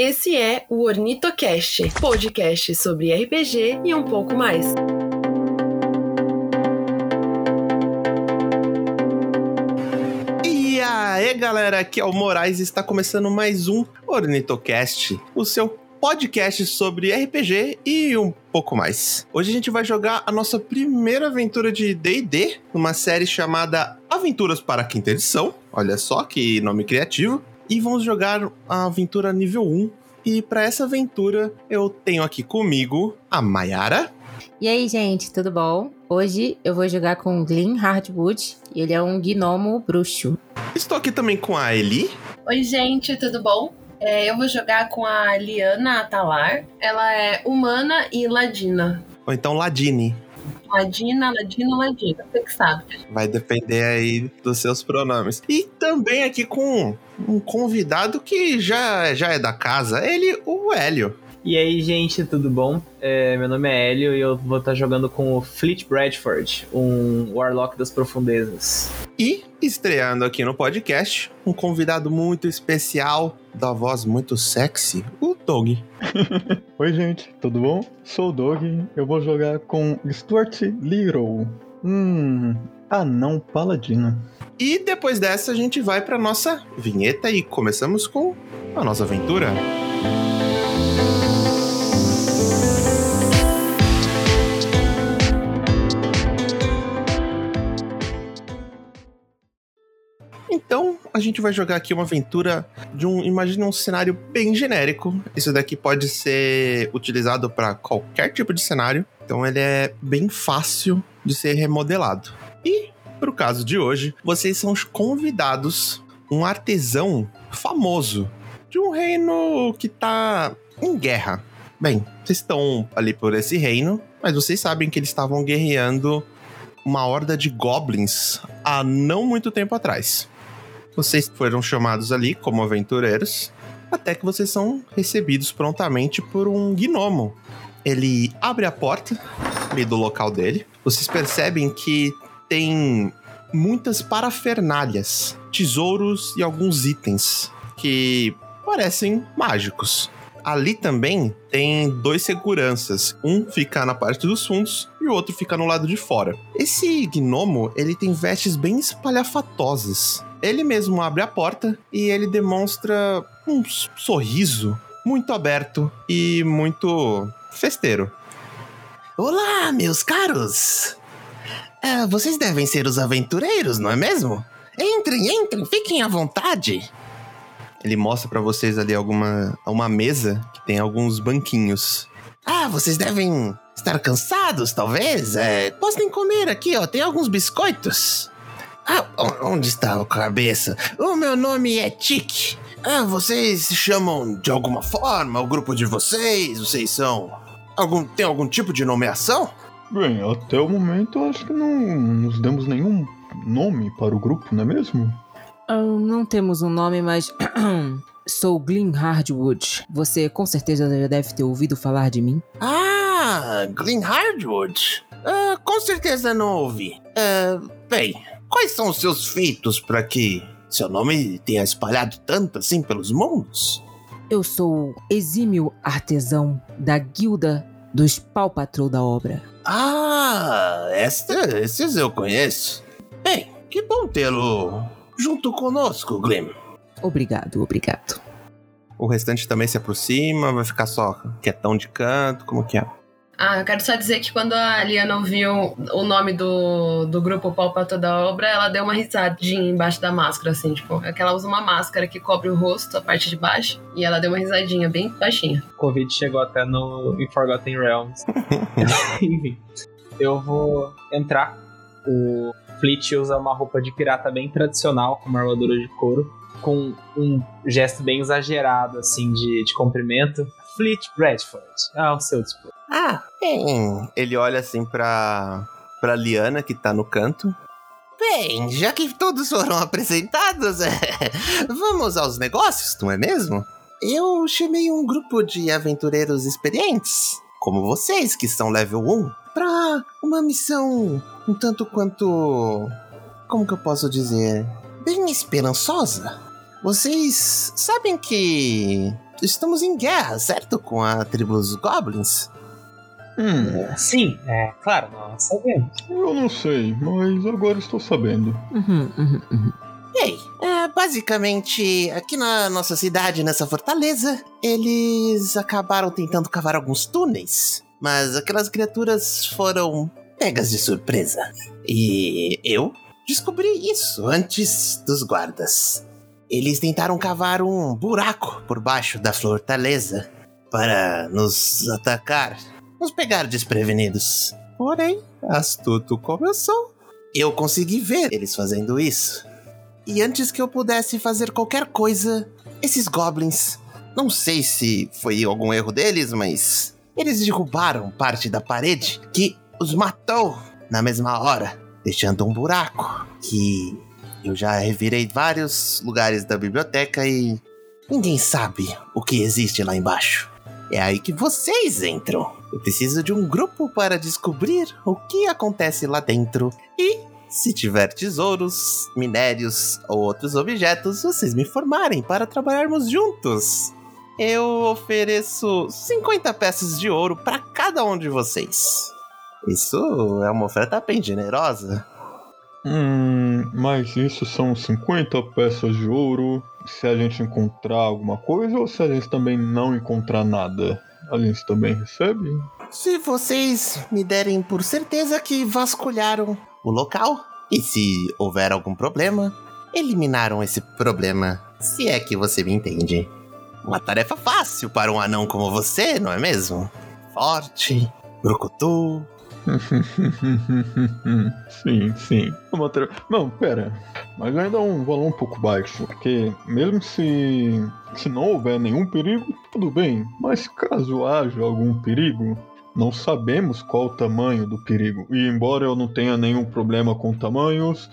Esse é o Ornitocast, podcast sobre RPG e um pouco mais. E aí, galera, aqui é o Moraes e está começando mais um Ornitocast, o seu podcast sobre RPG e um pouco mais. Hoje a gente vai jogar a nossa primeira aventura de D&D, numa série chamada Aventuras para a Quinta Edição. Olha só que nome criativo. E vamos jogar a aventura nível 1. E para essa aventura eu tenho aqui comigo a Mayara. E aí, gente, tudo bom? Hoje eu vou jogar com Glenn Hardwood. Ele é um gnomo bruxo. Estou aqui também com a Eli. Oi, gente, tudo bom? É, eu vou jogar com a Liana Atalar. Ela é humana e ladina. Ou então Ladine. Ladina, ladina, ladina. Você que sabe. Vai depender aí dos seus pronomes. E também aqui com um convidado que já, já é da casa, ele, o Hélio. E aí, gente, tudo bom? É, meu nome é Hélio e eu vou estar jogando com o Fleet Bradford, um Warlock das Profundezas. E estreando aqui no podcast, um convidado muito especial, da voz muito sexy, o Doug. Oi, gente, tudo bom? Sou o Doug, eu vou jogar com Stuart Little, um anão paladino. E depois dessa a gente vai para nossa vinheta e começamos com a nossa aventura. Então, a gente vai jogar aqui uma aventura de um, imagine um cenário bem genérico. Isso daqui pode ser utilizado para qualquer tipo de cenário. Então, ele é bem fácil de ser remodelado. E para o caso de hoje, vocês são os convidados, um artesão famoso de um reino que tá em guerra. Bem, vocês estão ali por esse reino, mas vocês sabem que eles estavam guerreando uma horda de goblins há não muito tempo atrás. Vocês foram chamados ali como aventureiros, até que vocês são recebidos prontamente por um gnomo. Ele abre a porta ali do local dele. Vocês percebem que tem muitas parafernálias, tesouros e alguns itens que parecem mágicos. Ali também tem dois seguranças. Um fica na parte dos fundos e o outro fica no lado de fora. Esse gnomo, ele tem vestes bem espalhafatosas. Ele mesmo abre a porta e ele demonstra um sorriso muito aberto e muito festeiro. Olá, meus caros! Ah, vocês devem ser os aventureiros, não é mesmo? Entrem, entrem, fiquem à vontade. Ele mostra para vocês ali alguma uma mesa que tem alguns banquinhos. Ah, vocês devem estar cansados, talvez. É, podem comer aqui, ó. Tem alguns biscoitos. Ah, onde está a cabeça? O meu nome é Tic. Ah, vocês se chamam de alguma forma? O grupo de vocês? Vocês são. Algum, tem algum tipo de nomeação? Bem, até o momento acho que não nos demos nenhum nome para o grupo, não é mesmo? Uh, não temos um nome, mas. Sou Glenn Hardwood. Você com certeza já deve ter ouvido falar de mim. Ah, Glenn Hardwood. Ah, com certeza não ouvi. Ah, bem, quais são os seus feitos para que seu nome tenha espalhado tanto assim pelos mundos? Eu sou exímio artesão da guilda dos pau patrão da obra. Ah, esta, esses eu conheço. Bem, que bom tê-lo junto conosco, Glenn. Obrigado, obrigado. O restante também se aproxima, vai ficar só quietão de canto, como que é? Ah, eu quero só dizer que quando a Liana ouviu o nome do, do grupo Pau pra toda obra, ela deu uma risadinha embaixo da máscara, assim, tipo, é que ela usa uma máscara que cobre o rosto, a parte de baixo, e ela deu uma risadinha bem baixinha. O Covid chegou até no em Forgotten Realms. Enfim, eu vou entrar. O Fleet usa uma roupa de pirata bem tradicional, com uma armadura de couro, com um gesto bem exagerado, assim, de, de cumprimento. Fleet Bradford, ao seu dispor. Ah, bem. Ele olha assim pra, pra Liana, que tá no canto. Bem, já que todos foram apresentados, é, vamos aos negócios, não é mesmo? Eu chamei um grupo de aventureiros experientes, como vocês, que são level 1, pra uma missão um tanto quanto. Como que eu posso dizer? Bem esperançosa. Vocês sabem que estamos em guerra, certo? Com a tribo dos Goblins. Hum, Sim, é claro, nós sabemos. eu não sei, mas agora estou sabendo. Uhum, uhum, uhum. Ei, é, basicamente, aqui na nossa cidade, nessa fortaleza, eles acabaram tentando cavar alguns túneis, mas aquelas criaturas foram pegas de surpresa. E eu descobri isso antes dos guardas. Eles tentaram cavar um buraco por baixo da fortaleza para nos atacar, nos pegar desprevenidos. Porém, astuto como eu sou, eu consegui ver eles fazendo isso. E antes que eu pudesse fazer qualquer coisa, esses goblins, não sei se foi algum erro deles, mas eles derrubaram parte da parede que os matou na mesma hora, deixando um buraco que eu já revirei vários lugares da biblioteca e ninguém sabe o que existe lá embaixo. É aí que vocês entram. Eu preciso de um grupo para descobrir o que acontece lá dentro e se tiver tesouros, minérios ou outros objetos, vocês me informarem para trabalharmos juntos. Eu ofereço 50 peças de ouro para cada um de vocês. Isso é uma oferta bem generosa. Hum, mas isso são 50 peças de ouro se a gente encontrar alguma coisa ou se a gente também não encontrar nada? A gente também recebe? Se vocês me derem por certeza que vasculharam o local e se houver algum problema, eliminaram esse problema, se é que você me entende. Uma tarefa fácil para um anão como você, não é mesmo? Forte, brucutu. sim, sim. Uma tra- Não, pera. Mas ainda é um valor um pouco baixo. Porque mesmo se, se não houver nenhum perigo, tudo bem. Mas caso haja algum perigo, não sabemos qual o tamanho do perigo. E embora eu não tenha nenhum problema com tamanhos,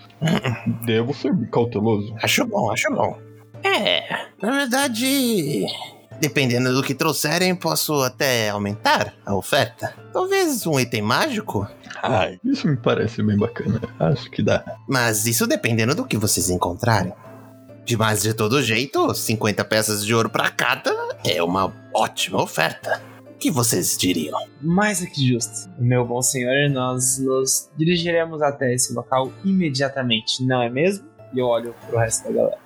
devo ser cauteloso. Acho bom, acho bom. É, na verdade, dependendo do que trouxerem, posso até aumentar a oferta. Talvez um item mágico, Ai, isso me parece bem bacana. Acho que dá. mas isso dependendo do que vocês encontrarem. De mais de todo jeito, 50 peças de ouro pra cada é uma ótima oferta. O que vocês diriam? Mais do que justo. Meu bom senhor, nós nos dirigiremos até esse local imediatamente, não é mesmo? E eu olho pro resto da galera.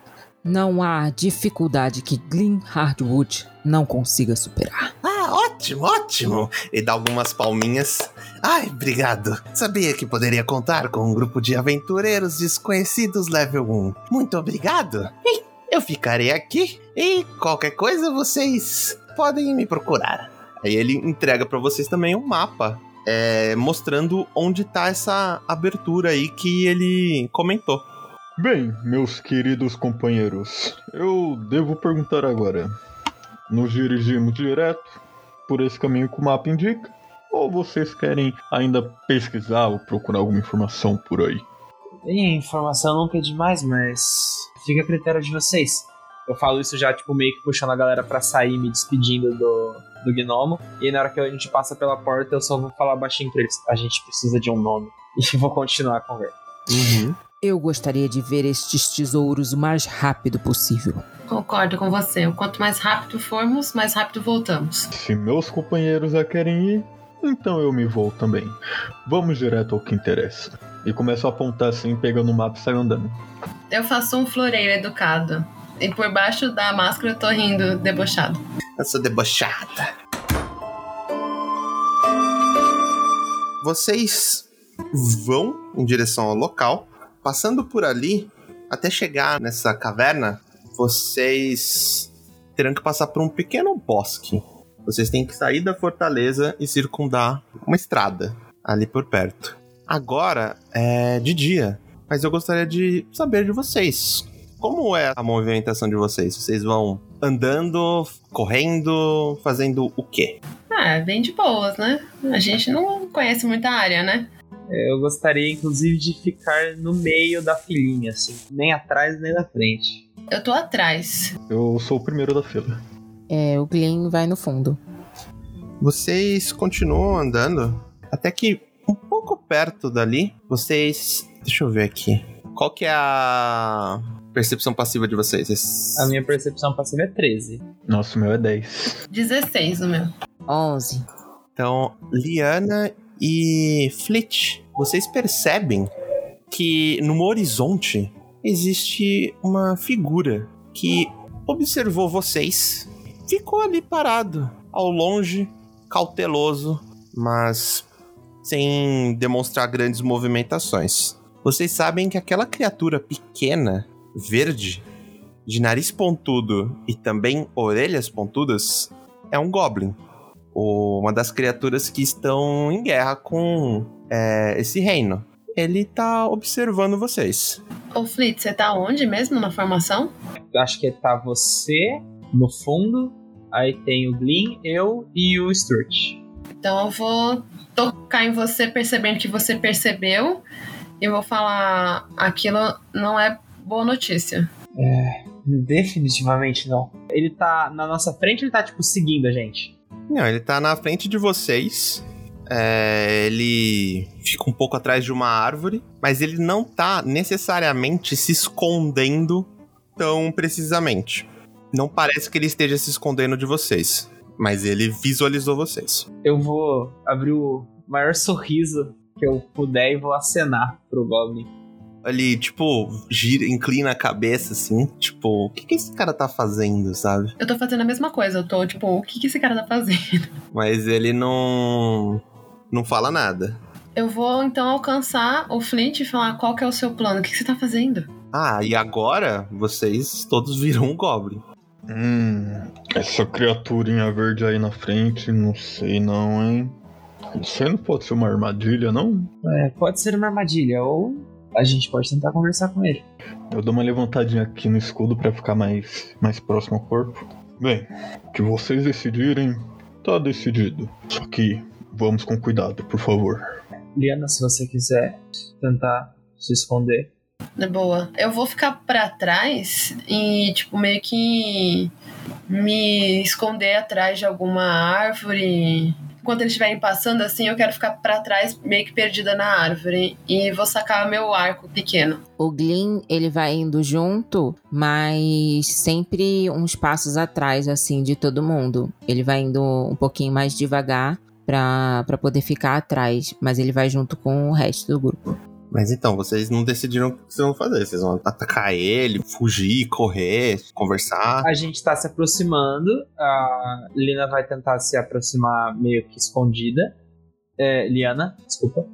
Não há dificuldade que Glen Hardwood não consiga superar. Ah, ótimo, ótimo! E dá algumas palminhas. Ai, obrigado. Sabia que poderia contar com um grupo de aventureiros desconhecidos level 1. Muito obrigado. Eu ficarei aqui e qualquer coisa vocês podem me procurar. Aí ele entrega pra vocês também um mapa. é, mostrando onde tá essa abertura aí que ele comentou. Bem, meus queridos companheiros, eu devo perguntar agora. Nos dirigimos direto por esse caminho que o mapa indica? Ou vocês querem ainda pesquisar ou procurar alguma informação por aí? E informação nunca é demais, mas fica a critério de vocês. Eu falo isso já, tipo, meio que puxando a galera pra sair, me despedindo do, do gnomo. E na hora que a gente passa pela porta, eu só vou falar baixinho pra eles. A gente precisa de um nome. E vou continuar a conversa. Eu gostaria de ver estes tesouros o mais rápido possível. Concordo com você. Quanto mais rápido formos, mais rápido voltamos. Se meus companheiros já querem ir, então eu me vou também. Vamos direto ao que interessa. E começo a apontar assim, pegando o mapa e saio andando. Eu faço um floreiro educado. E por baixo da máscara eu tô rindo, debochado. Essa debochada. Vocês vão em direção ao local, passando por ali até chegar nessa caverna. Vocês terão que passar por um pequeno bosque. Vocês têm que sair da fortaleza e circundar uma estrada ali por perto. Agora é de dia, mas eu gostaria de saber de vocês. Como é a movimentação de vocês? Vocês vão andando, correndo, fazendo o quê? Ah, bem de boas, né? A gente não conhece muita área, né? Eu gostaria, inclusive, de ficar no meio da filinha, assim. Nem atrás, nem na frente. Eu tô atrás. Eu sou o primeiro da fila. É, o Glen vai no fundo. Vocês continuam andando até que um pouco perto dali, vocês. Deixa eu ver aqui. Qual que é a percepção passiva de vocês? Vocês- A minha percepção passiva é 13. Nossa, o meu é 10. 16 o meu. 11. Então, Liana e Flit, vocês percebem que no horizonte existe uma figura que observou vocês, ficou ali parado, ao longe, cauteloso, mas sem demonstrar grandes movimentações. Vocês sabem que aquela criatura pequena, verde, de nariz pontudo e também orelhas pontudas, é um goblin. O- Uma das criaturas que estão em guerra com é, esse reino. Ele tá observando vocês. Ô, Flit, você tá onde mesmo na formação? Acho que tá você no fundo, aí tem o Glyn, eu e o Stuart. Então eu vou tocar em você percebendo que você percebeu e vou falar aquilo não é boa notícia. Definitivamente não. Ele tá na nossa frente, ele tá tipo seguindo a gente. Não, ele tá na frente de vocês. É, ele fica um pouco atrás de uma árvore, mas ele não tá necessariamente se escondendo tão precisamente. Não parece que ele esteja se escondendo de vocês, mas ele visualizou vocês. Eu vou abrir o maior sorriso que eu puder e vou acenar pro Goblin. Ele, tipo, gira, inclina a cabeça assim, tipo, o que, que esse cara tá fazendo, sabe? Eu tô fazendo a mesma coisa, eu tô tipo, o que, que esse cara tá fazendo? Mas ele não. não fala nada. Eu vou então alcançar o Flint e falar qual que é o seu plano, o que, que você tá fazendo? Ah, e agora vocês todos viram um Goblin. Hum, essa criaturinha verde aí na frente, não sei não, hein? Isso aí não pode ser uma armadilha, não? É, pode ser uma armadilha, ou a gente pode tentar conversar com ele. Eu dou uma levantadinha aqui no escudo pra ficar mais, mais próximo ao corpo. Bem, o que vocês decidirem, tá decidido. Só que vamos com cuidado, por favor. Liana, se você quiser tentar se esconder. É boa. Eu vou ficar pra trás e, tipo, meio que me esconder atrás de alguma árvore. Enquanto eles estiverem passando assim, eu quero ficar pra trás, meio que perdida na árvore. E vou sacar meu arco pequeno. O Glyn, ele vai indo junto, mas sempre uns passos atrás, assim, de todo mundo. Ele vai indo um pouquinho mais devagar pra poder ficar atrás, mas ele vai junto com o resto do grupo. Mas então, vocês não decidiram o que vocês vão fazer. Vocês vão atacar ele, fugir, correr, conversar. A gente tá se aproximando, a Lina vai tentar se aproximar meio que escondida. É, Liana, desculpa.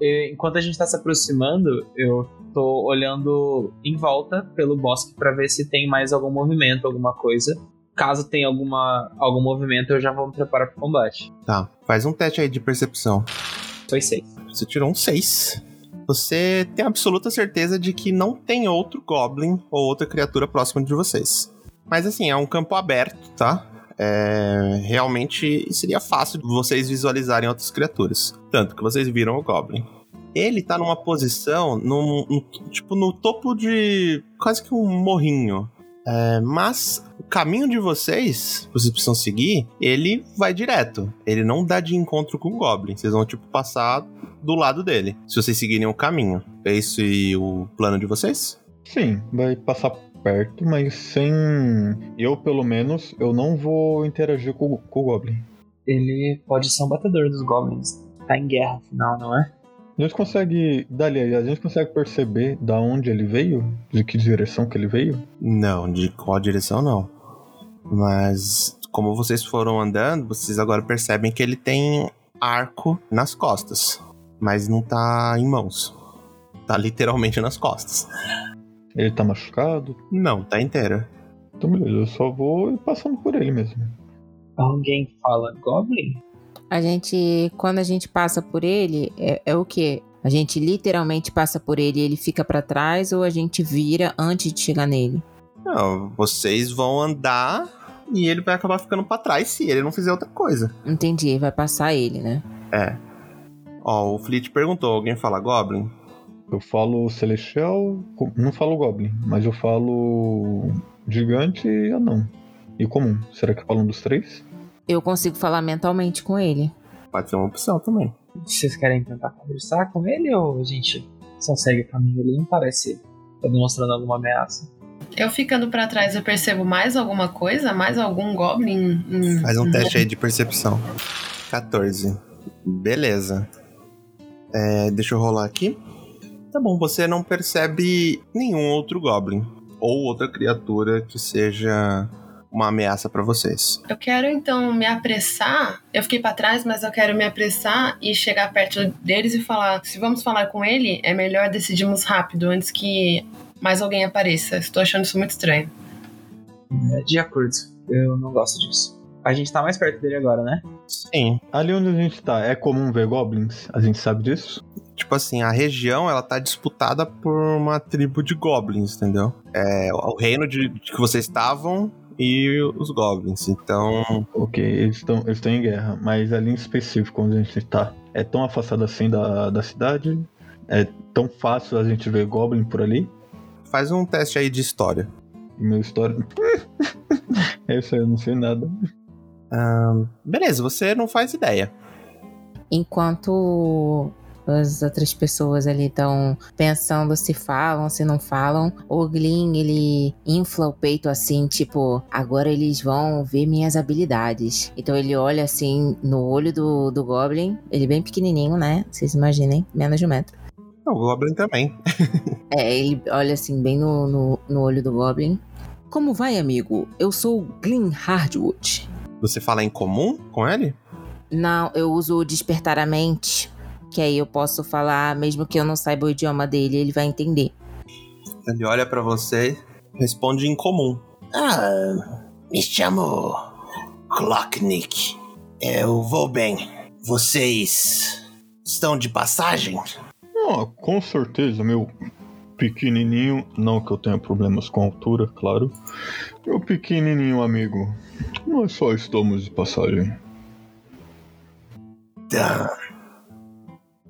E, enquanto a gente tá se aproximando, eu tô olhando em volta pelo bosque pra ver se tem mais algum movimento, alguma coisa. Caso tenha alguma, algum movimento, eu já vou me preparar pro combate. Tá, faz um teste aí de percepção. Foi seis. Você tirou um 6. Você tem absoluta certeza de que não tem outro Goblin ou outra criatura próxima de vocês. Mas assim, é um campo aberto, tá? É, realmente seria fácil vocês visualizarem outras criaturas. Tanto que vocês viram o Goblin. Ele tá numa posição, num- tipo, no topo de quase que um morrinho. É, mas o caminho de vocês, vocês precisam seguir, ele vai direto. Ele não dá de encontro com o Goblin. Vocês vão, tipo, passar do lado dele. Se vocês seguirem o caminho. É isso e o plano de vocês? Sim, vai passar perto, mas sem. Eu, pelo menos, eu não vou interagir com, com o Goblin. Ele pode ser um batedor dos goblins. Tá em guerra, afinal, não é? A gente consegue. Dali, a gente consegue perceber da onde ele veio? De que direção que ele veio? Não, de qual direção não. Mas como vocês foram andando, vocês agora percebem que ele tem arco nas costas. Mas não tá em mãos. Tá literalmente nas costas. Ele tá machucado? Não, tá inteiro. Então, beleza, eu só vou passando por ele mesmo. Alguém fala goblin? A gente, quando a gente passa por ele, é, é o quê? A gente literalmente passa por ele e ele fica pra trás ou a gente vira antes de chegar nele? Não, vocês vão andar e ele vai acabar ficando pra trás se ele não fizer outra coisa. Entendi, vai passar ele, né? É. Ó, o Fleet perguntou: alguém fala Goblin? Eu falo celestial, não falo goblin, mas eu falo gigante e anão. E comum. Será que eu falo um dos três? Eu consigo falar mentalmente com ele. Pode ser uma opção também. Vocês querem tentar conversar com ele ou a gente só segue o caminho? Ele não parece tá demonstrando alguma ameaça. Eu ficando pra trás, eu percebo mais alguma coisa? Mais algum Goblin? Hum, Faz um teste aí de percepção. 14. Beleza. É, deixa eu rolar aqui. Tá bom, você não percebe nenhum outro Goblin. Ou outra criatura que seja uma ameaça pra vocês. Eu quero então me apressar. Eu fiquei pra trás, mas eu quero me apressar e chegar perto deles e falar: se vamos falar com ele, é melhor decidirmos rápido antes que mais alguém apareça. Estou achando isso muito estranho. É, De acordo. Eu não gosto disso. A gente tá mais perto dele agora, né? Sim. Ali onde a gente tá, é comum ver goblins? A gente sabe disso? Tipo assim, a região ela tá disputada por uma tribo de goblins, entendeu? É o reino de, de que vocês estavam e os goblins. Então, Ok, eles estão eles estão em guerra, mas ali em específico onde a gente tá, é tão afastado assim da, da cidade? É tão fácil a gente ver goblin por ali? faz um teste aí de história. E meu história. Essa eu não sei nada. Ahn, beleza, você não faz ideia. Enquanto as outras pessoas ali estão pensando se falam, se não falam, o Glyn, ele infla o peito assim, tipo, agora eles vão ver minhas habilidades. Então ele olha assim no olho do, do Goblin, ele bem pequenininho, né? Vocês imaginem, menos de um metro. Não, o Goblin também. É, ele olha assim bem no, no, no olho do Goblin. Como vai, amigo? Eu sou o Glyn Hardwood. Você fala em comum com ele? Não, eu uso o despertar a mente, que aí eu posso falar, mesmo que eu não saiba o idioma dele, ele vai entender. Ele olha pra você, responde em comum. Ah, me chamo Clocknick. Eu vou bem. Vocês estão de passagem? Ah, com certeza, meu pequenininho. Não que eu tenha problemas com altura, claro. Meu pequenininho amigo. Nós só estamos de passagem. Tá.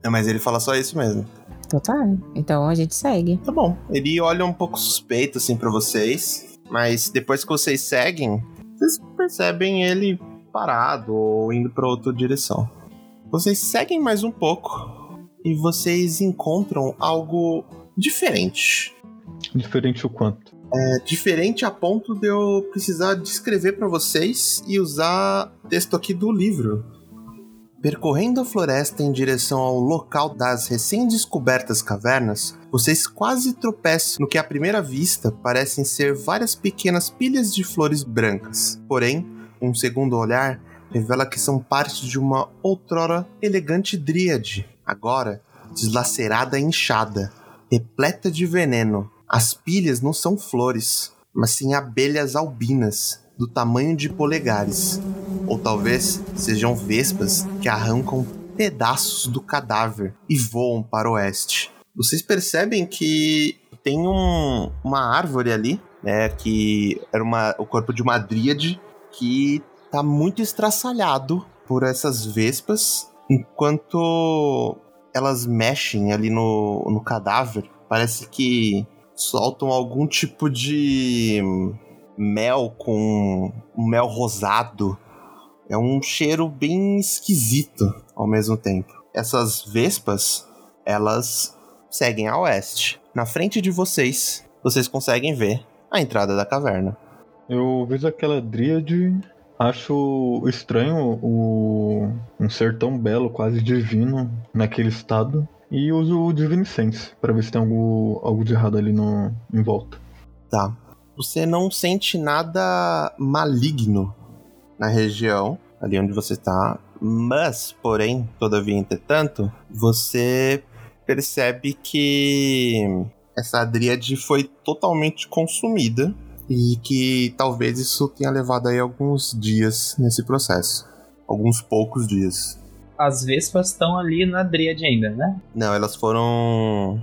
É, mas ele fala só isso mesmo. Então tá. Então a gente segue. Tá bom. Ele olha um pouco suspeito assim pra vocês, mas depois que vocês seguem, vocês percebem ele parado ou indo pra outra direção. Vocês seguem mais um pouco e vocês encontram algo diferente. Diferente o quanto? É diferente a ponto de eu precisar descrever pra vocês e usar texto aqui do livro. Percorrendo a floresta em direção ao local das recém-descobertas cavernas, vocês quase tropeçam no que à primeira vista parecem ser várias pequenas pilhas de flores brancas. Porém, um segundo olhar revela que são parte de uma outrora elegante dríade, agora deslacerada e inchada, repleta de veneno. As pilhas não são flores, mas sim abelhas albinas, do tamanho de polegares. Ou talvez sejam vespas que arrancam pedaços do cadáver e voam para o oeste. Vocês percebem que tem um- uma árvore ali, né? Que era uma, o corpo de uma dríade que tá muito estraçalhado por essas vespas, enquanto elas mexem ali no, no cadáver. Parece que soltam algum tipo de mel com um mel rosado. É um cheiro bem esquisito ao mesmo tempo. Essas vespas, elas seguem a oeste. Na frente de vocês, vocês conseguem ver a entrada da caverna. Eu vejo aquela dríade. Acho estranho o um ser tão belo, quase divino, naquele estado. E uso o Divine Sense pra ver se tem algo, algo de errado ali no, em volta. Tá. Você não sente nada maligno na região, ali onde você tá. Mas, porém, todavia, entretanto, você percebe que essa dríade foi totalmente consumida e que talvez isso tenha levado aí alguns dias nesse processo. Alguns poucos dias. As vespas estão ali na Dríade ainda, né? Não, elas foram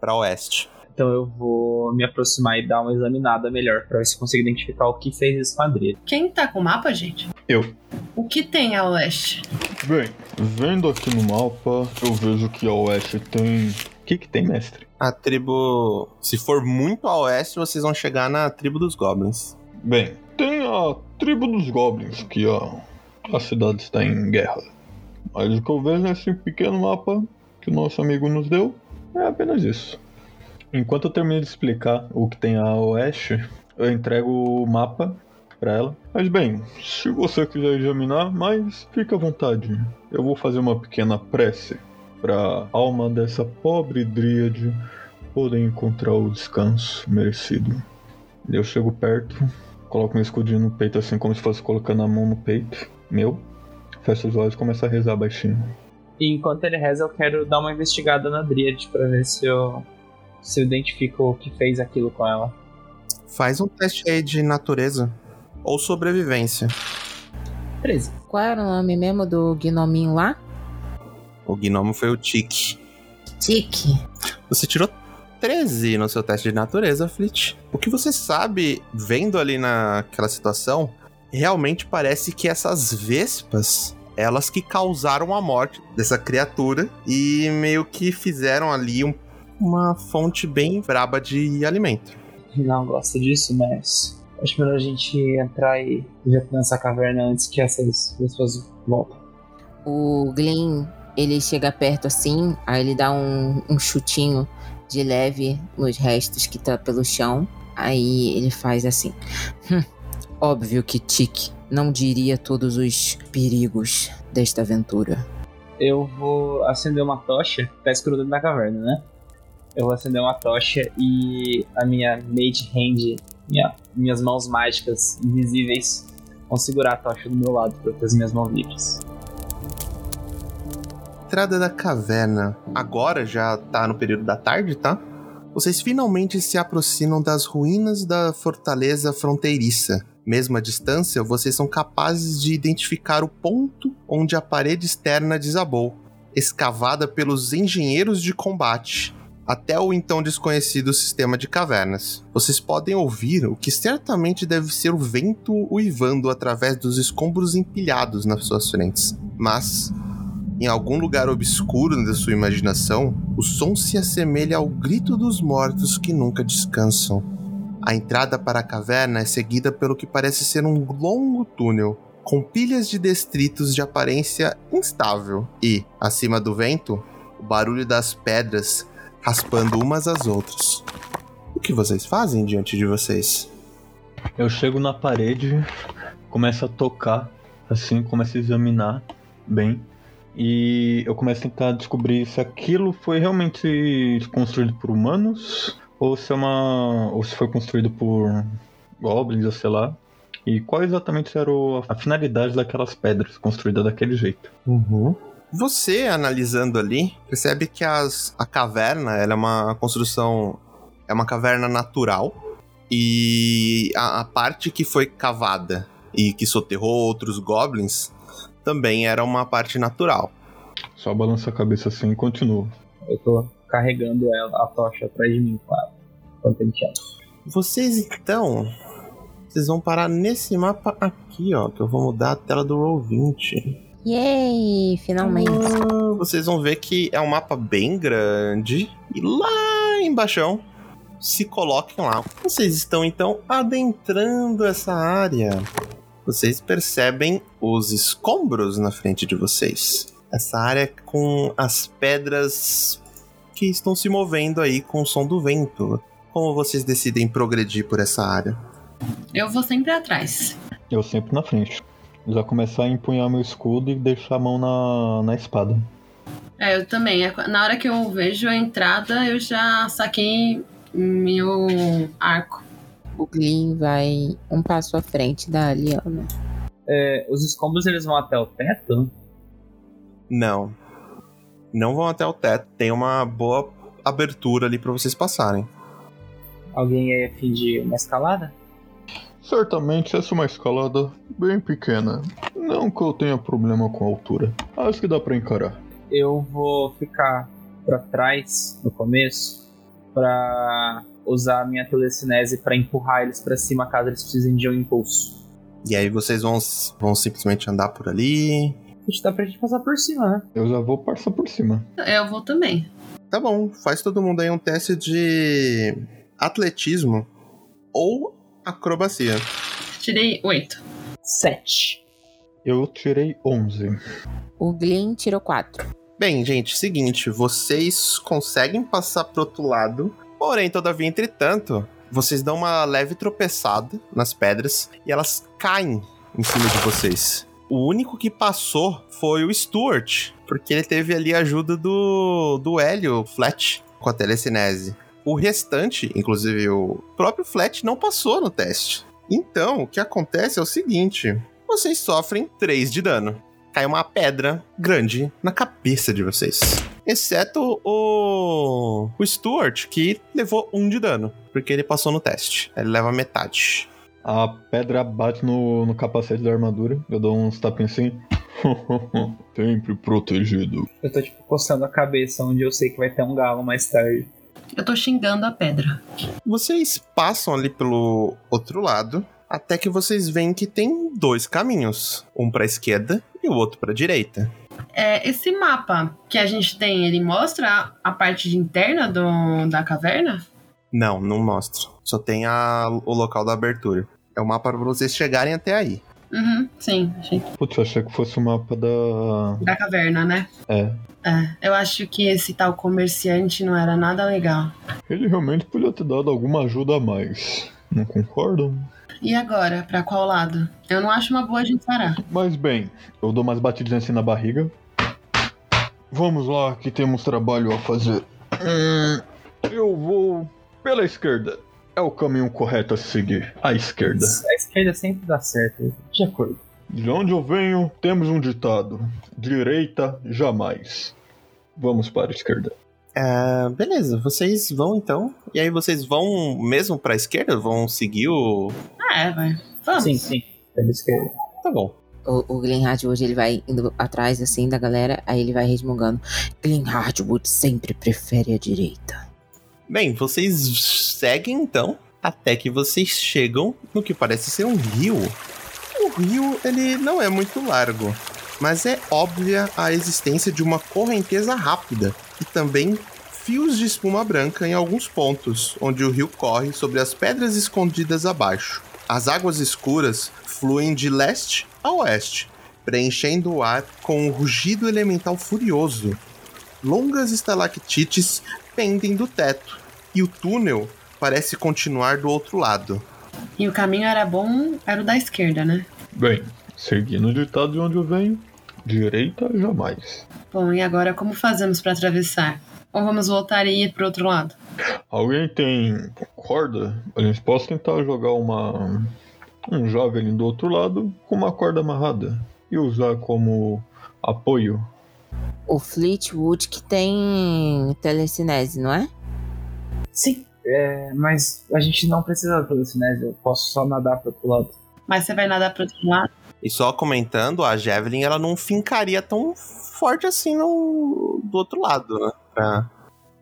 para oeste. Então eu vou me aproximar e dar uma examinada melhor pra ver se eu consigo identificar o que fez a Dríade. Quem tá com o mapa, gente? Eu. O que tem a oeste? Bem, vendo aqui no mapa, eu vejo que a oeste tem. O que, que tem, mestre? A tribo. Se for muito a oeste, vocês vão chegar na tribo dos goblins. Bem, tem a tribo dos goblins, que a, a cidade está em guerra. Mas o que eu vejo nesse pequeno mapa que o nosso amigo nos deu é apenas isso. Enquanto eu termino de explicar o que tem a oeste, eu entrego o mapa pra ela. Mas bem, se você quiser examinar, mas fique à vontade. Eu vou fazer uma pequena prece pra alma dessa pobre dríade poder encontrar o descanso merecido. Eu chego perto, coloco meu escudinho no peito assim como se fosse colocando a mão no peito. Meu. Fecho os olhos e começo a rezar baixinho. E enquanto ele reza, eu quero dar uma investigada na Dríade pra ver se eu, se eu identifico o que fez aquilo com ela. Faz um teste aí de natureza ou sobrevivência. 13. Qual era o nome mesmo do gnominho lá? O gnomo foi o Tique. Tique. Você tirou 13 no seu teste de natureza, Flit. O que você sabe, vendo ali naquela situação, realmente parece que essas vespas, elas que causaram a morte dessa criatura e meio que fizeram ali um- uma fonte bem braba de alimento. Não gosto disso, mas acho melhor a gente entrar e já nessa caverna antes que essas pessoas voltem. O Glenn, ele chega perto assim, aí ele dá um, um chutinho de leve nos restos que tá pelo chão. Aí ele faz assim. "Hum, óbvio que Tic não diria todos os perigos desta aventura. Eu vou acender uma tocha, tá escuro dentro da caverna, né? Eu vou acender uma tocha e a minha Mage Hand, minha- minhas mãos mágicas invisíveis, vão segurar a tocha do meu lado pra ter as minhas mãos livres. entrada da caverna. Agora já tá no período da tarde, tá? Vocês finalmente se aproximam das ruínas da fortaleza fronteiriça. Mesmo à distância, vocês são capazes de identificar o ponto onde a parede externa desabou, escavada pelos engenheiros de combate, até o então desconhecido sistema de cavernas. Vocês podem ouvir o que certamente deve ser o vento uivando através dos escombros empilhados nas suas frentes. Mas em algum lugar obscuro da sua imaginação, o som se assemelha ao grito dos mortos que nunca descansam. A entrada para a caverna é seguida pelo que parece ser um longo túnel, com pilhas de destritos de aparência instável e, acima do vento, o barulho das pedras raspando umas às outras. O que vocês fazem diante de vocês? Eu chego na parede, começo a tocar, assim, começo a examinar bem. E eu começo a tentar descobrir se aquilo foi realmente construído por humanos ou se é uma. ou se foi construído por goblins, ou sei lá. E qual exatamente era o- a finalidade daquelas pedras construídas daquele jeito. Você, analisando ali, percebe que as, a caverna ela é uma construção. É uma caverna natural. E a, a parte que foi cavada e que soterrou outros goblins também era uma parte natural. Só balança a cabeça assim e continuo. Eu tô carregando ela, a tocha atrás de mim, claro. Tira. Vocês então. Vocês vão parar nesse mapa aqui, ó. Que eu vou mudar a tela do Roll20. Yay! Finalmente. Ah, vocês vão ver que é um mapa bem grande. E lá embaixo, se coloquem lá. Vocês estão então adentrando essa área. Vocês percebem os escombros na frente de vocês. Essa área com as pedras que estão se movendo aí com o som do vento. Como vocês decidem progredir por essa área? Eu vou sempre atrás. Eu sempre na frente. Já começar a empunhar meu escudo e deixar a mão na, na espada. É, eu também. É, Na hora que eu vejo a entrada, eu já saquei meu arco. O Glenn vai um passo à frente da Liana. É, os escombros eles vão até o teto? Não. Não vão até o teto. Tem uma boa abertura ali pra vocês passarem. Alguém aí a fim de uma escalada? Certamente essa é uma escalada bem pequena. Não que eu tenha problema com a altura. Acho que dá pra encarar. Eu vou ficar pra trás no começo pra usar a minha telecinese pra empurrar eles pra cima caso eles precisem de um impulso. E aí vocês vão, vão simplesmente andar por ali. Acho que dá pra gente passar por cima, né? Eu já vou passar por cima. Eu vou também. Tá bom, faz todo mundo aí um teste de atletismo ou acrobacia. Tirei oito. Sete. Eu tirei 11. O Glenn tirou quatro. Bem, gente, seguinte, vocês conseguem passar pro outro lado, Porém, todavia, entretanto, vocês dão uma leve tropeçada nas pedras e elas caem em cima de vocês. O único que passou foi o Stuart, porque ele teve ali a ajuda do, do Hélio Flat com a telecinese. O restante, inclusive o próprio Flat, não passou no teste. Então, o que acontece é o seguinte: vocês sofrem 3 de dano. Cai uma pedra grande na cabeça de vocês. Exceto o, o Stuart, que levou 1 de dano, porque ele passou no teste. Ele leva metade. A pedra bate no, no capacete da armadura. Eu dou uns tapinhos assim. Sempre protegido. Eu tô, tipo, coçando a cabeça onde eu sei que vai ter um galo mais tarde. Eu tô xingando a pedra. Vocês passam ali pelo outro lado, até que vocês veem que tem dois caminhos, um pra esquerda e o outro pra direita. É, esse mapa que a gente tem, ele mostra a parte de interna do, da caverna? Não, não mostra. Só tem a, o local da abertura. É o mapa pra vocês chegarem até aí. Uhum, sim, achei. Putz, eu achei que fosse o mapa da. Da caverna, né? É. É, eu acho que esse tal comerciante não era nada legal. Ele realmente podia ter dado alguma ajuda a mais. Não concordam? E agora, pra qual lado? Eu não acho uma boa a gente parar. Mas bem, eu dou mais batidinhas assim na barriga. Vamos lá, que temos trabalho a fazer. Hum, eu vou pela esquerda. É o caminho correto a seguir. A esquerda. A esquerda sempre dá certo, de acordo. De onde eu venho, temos um ditado: direita jamais. Vamos para a esquerda. É, beleza, vocês vão então. E aí vocês vão mesmo pra esquerda? Vão seguir o. Ah, é, vai. Vamos. Sim, sim. Pela esquerda. Tá bom. O, o Glenn Hardwood, ele vai indo atrás, assim, da galera, aí ele vai resmungando. Glenn Hardwood sempre prefere a direita. Bem, vocês seguem então até que vocês chegam no que parece ser um rio. O rio, ele não é muito largo, mas é óbvia a existência de uma correnteza rápida e também fios de espuma branca em alguns pontos, onde o rio corre sobre as pedras escondidas abaixo. As águas escuras fluem de leste a oeste, preenchendo o ar com um rugido elemental furioso. Longas estalactites pendem do teto, e o túnel parece continuar do outro lado. E o caminho era bom, era o da esquerda, né? Bem, seguindo o ditado de onde eu venho, direita jamais. Bom, e agora como fazemos pra atravessar? Ou vamos voltar e ir pro outro lado? Alguém tem corda? A gente pode tentar jogar uma um jovem ali do outro lado com uma corda amarrada e usar como apoio. O Fleetwood que tem telecinese, não é? Sim. É, mas a gente não precisa da telecinese, eu posso só nadar pro outro lado. Mas você vai nadar pro outro lado? E só comentando, a Javelin ela não fincaria tão forte assim no, do outro lado, né? Pra,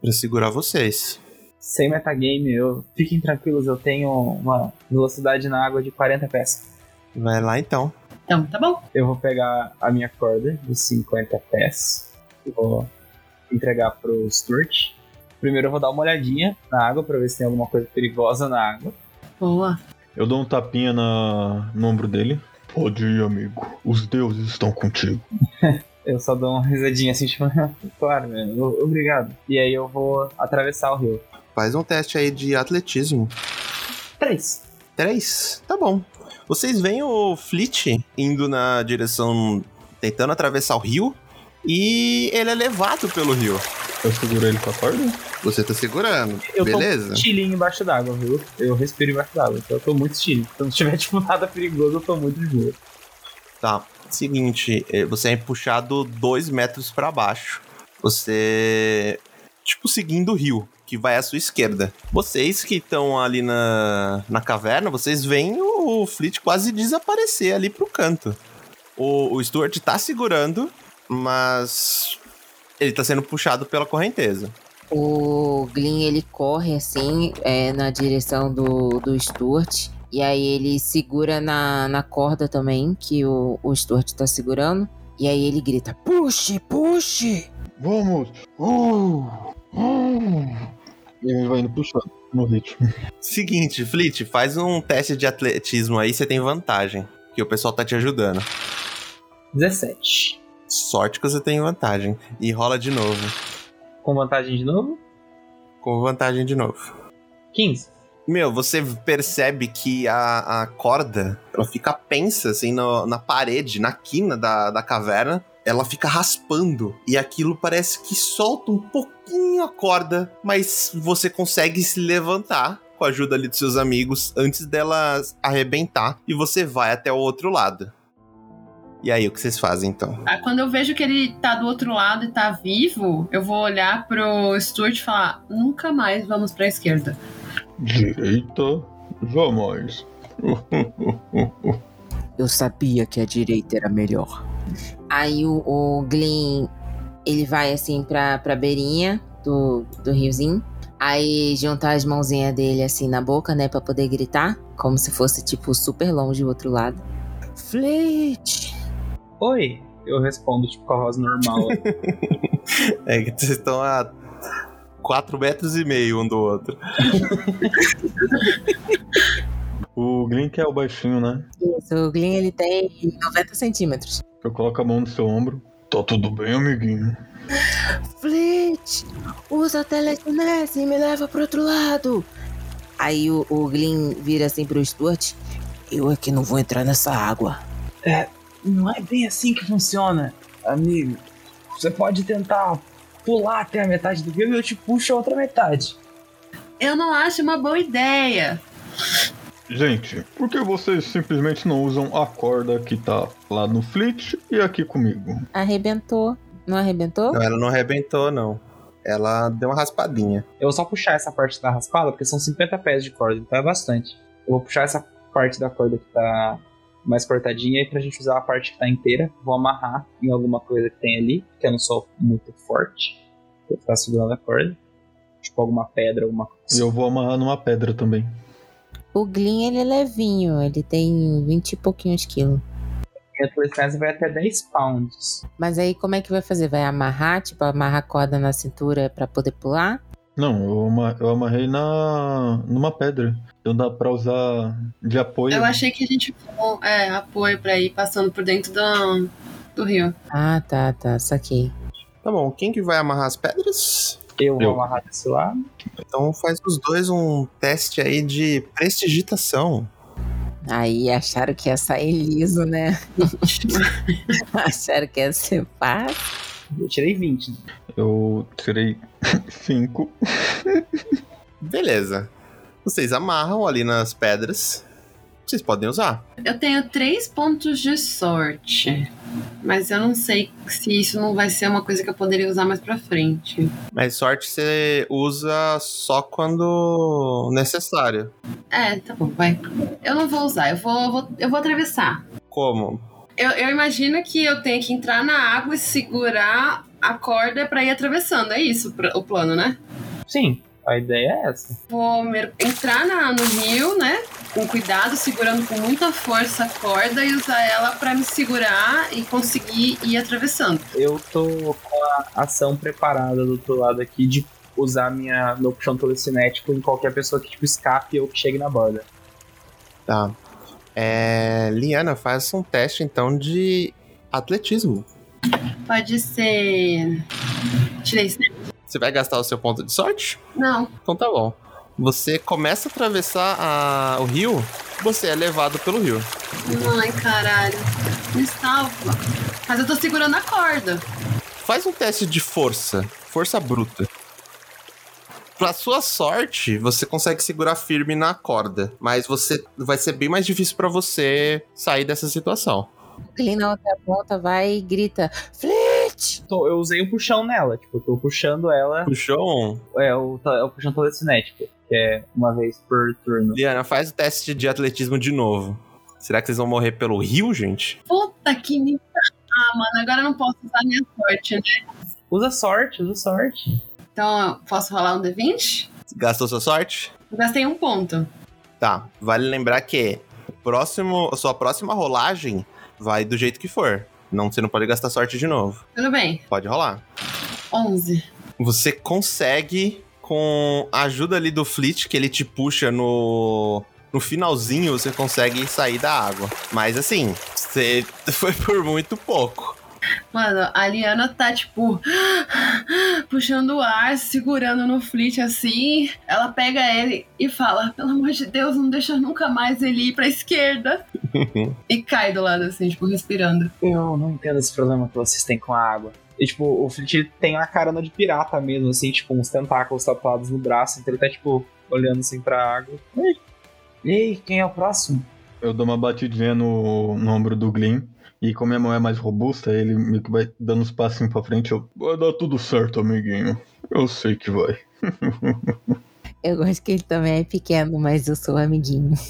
pra segurar vocês. Sem metagame, eu fiquem tranquilos, eu tenho uma velocidade na água de 40 pés. Vai lá então. Então, tá bom. Eu vou pegar a minha corda de 50 pés e vou entregar pro Stuart. Primeiro eu vou dar uma olhadinha na água pra ver se tem alguma coisa perigosa na água. Boa. Eu dou um tapinha na, no ombro dele. Pode ir, amigo. Os deuses estão contigo. Eu só dou uma risadinha assim, tipo, claro, né? o- Obrigado. E aí eu vou atravessar o rio. Faz um teste aí de atletismo. Três. Três? Tá bom. Vocês veem o Fleet indo na direção. tentando atravessar o rio. E ele é levado pelo rio. Eu seguro ele com a corda? Você tá segurando, Eu beleza? tô muito estilinho embaixo d'água, viu? Eu respiro embaixo d'água, então eu tô muito estilinho. Se não tiver, tipo, nada perigoso, eu tô muito de boa. Tá. Seguinte, eh, você é puxado dois metros pra baixo. Você. Tipo, seguindo o rio, que vai à sua esquerda. Vocês que estão ali na, na caverna, vocês veem o Fleet quase desaparecer ali pro canto. O, o Stuart tá segurando, mas. Ele tá sendo puxado pela correnteza. O Glyn, ele corre assim, é, na direção do, do Stuart. E aí ele segura na, na corda também, que o, o Stuart tá segurando. E aí ele grita, puxe, puxe! Vamos! Uh! Uh! E ele vai indo puxando no ritmo. Seguinte, Fleet, faz um teste de atletismo aí, você tem vantagem. Que o pessoal tá te ajudando. 17. Sorte que você tem vantagem. E rola de novo. Com vantagem de novo? Com vantagem de novo. 15. Meu, você percebe que a, a corda, ela fica pensa, assim, no- na parede, na quina da, da caverna. Ela fica raspando. E aquilo parece que solta um pouquinho a corda, mas você consegue se levantar com a ajuda ali dos seus amigos antes dela arrebentar. E você vai até o outro lado. E aí, o que vocês fazem então? Ah, Quando eu vejo que ele tá do outro lado e tá vivo, eu vou olhar pro Stuart e falar: nunca mais vamos pra esquerda. Direita, jamais. Eu sabia que a direita era melhor. Aí o, o Glyn, ele vai assim pra, pra beirinha do, do riozinho. Aí junta as mãozinhas dele assim na boca, né, pra poder gritar. Como se fosse, tipo, super longe do outro lado. Fleet! Oi! Eu respondo, tipo, com a voz normal. É que vocês estão a 4 metros e meio um do outro. O Glink é o baixinho, né? Isso, o Glyn, ele tem 90 centímetros. Eu coloco a mão no seu ombro. Tá tudo bem, amiguinho? Fleet, usa a telecinese e me leva pro outro lado. Aí o, o Glyn vira assim pro Stuart. Eu é que não vou entrar nessa água. Não é bem assim que funciona, amigo. Você pode tentar pular até a metade do rio e eu te puxo a outra metade. Eu não acho uma boa ideia. Gente, por que vocês simplesmente não usam a corda que tá lá no Fleet e aqui comigo? Arrebentou. Não arrebentou? Não, ela não arrebentou, não. Ela deu uma raspadinha. Eu vou só puxar essa parte da raspada, porque são 50 pés de corda, então é bastante. Eu vou puxar essa parte da corda que tá mais cortadinha e pra gente usar a parte que tá inteira, vou amarrar em alguma coisa que tem ali, que eu não sou muito forte. Vou ficar segurando a corda. Tipo alguma pedra, alguma E coisa. eu vou amarrar numa pedra também. O Glyn, ele é levinho. Ele tem 20 e pouquinhos quilos. Minha telecinese vai até 10 pounds. Mas aí como é que vai fazer? Vai amarrar, tipo, amarrar a corda na cintura pra poder pular? Não, eu, ama- eu amarrei na numa pedra. Então dá pra usar de apoio. Eu achei que a gente falou é, apoio pra ir passando por dentro do, do rio. Ah, tá, tá. Saquei. Tá bom, quem que vai amarrar as pedras? Eu vou Eu. amarrar desse lado. Então faz os dois um teste aí de prestigitação. Aí acharam que ia sair liso, né? acharam que ia ser fácil. Eu tirei 20. Eu tirei cinco. Beleza. Vocês amarram ali nas pedras. Vocês podem usar. Eu tenho três pontos de sorte. Mas eu não sei se isso não vai ser uma coisa que eu poderia usar mais pra frente. Mas sorte você usa só quando necessário. É, tá bom, vai. Eu não vou usar, eu vou, eu vou, eu vou atravessar. Como? Eu, eu imagino que eu tenha que entrar na água e segurar a corda pra ir atravessando. É isso o plano, né? Sim, a ideia é essa. Vou mer- entrar na- no rio, né? Com cuidado, segurando com muita força a corda e usar ela pra me segurar e conseguir ir atravessando. Eu tô com a ação preparada do outro lado aqui de usar minha, meu puxão telecinético em qualquer pessoa que tipo, escape ou que chegue na borda. Tá. É, Liana, faz um teste então de atletismo. Pode ser. Tirei. Você vai gastar o seu ponto de sorte? Não. Então tá bom. Você começa a atravessar a- o rio, você é levado pelo rio. Ai, caralho. Me salva. Mas eu tô segurando a corda. Faz um teste de força, força bruta. Pra sua sorte, você consegue segurar firme na corda, mas você vai ser bem mais difícil pra você sair dessa situação. O Glyn na outra ponta vai e grita! Tô- eu usei o puxão nela, tipo, eu tô puxando ela. Puxou um. É o, é o puxão telecinético, que é uma vez por turno. Liana, faz o teste de atletismo de novo. Será que vocês vão morrer pelo rio, gente? Puta que me. Ah, mano, agora eu não posso usar minha sorte, né? Usa sorte, usa sorte. Então, posso rolar um D20? Gastou sua sorte? Eu gastei um ponto. Tá. Vale lembrar que próximo, a sua próxima rolagem vai do jeito que for. Não, você não pode gastar sorte de novo. Tudo bem. Pode rolar. 11. Você consegue, com a ajuda ali do Fleet, que ele te puxa no. No finalzinho, você consegue sair da água. Mas assim, você foi por muito pouco. Mano, a Liana tá, tipo, puxando o ar, segurando no flit assim. Ela pega ele e fala: pelo amor de Deus, não deixa nunca mais ele ir pra esquerda. e cai do lado, assim, tipo, respirando. Eu não entendo esse problema que vocês têm com a água. E, tipo, o Flit tem a carona de pirata mesmo, assim, tipo, uns tentáculos tatuados no braço, então ele tá, tipo, olhando assim pra água. Ei, Ei quem é o próximo? Eu dou uma batidinha no, no ombro do Glyn. E como minha mão é mais robusta, ele meio que vai dando uns passinhos pra frente. Eu, vai dar tudo certo, amiguinho. Eu sei que vai. Eu gosto que ele também é pequeno, mas eu sou amiguinho.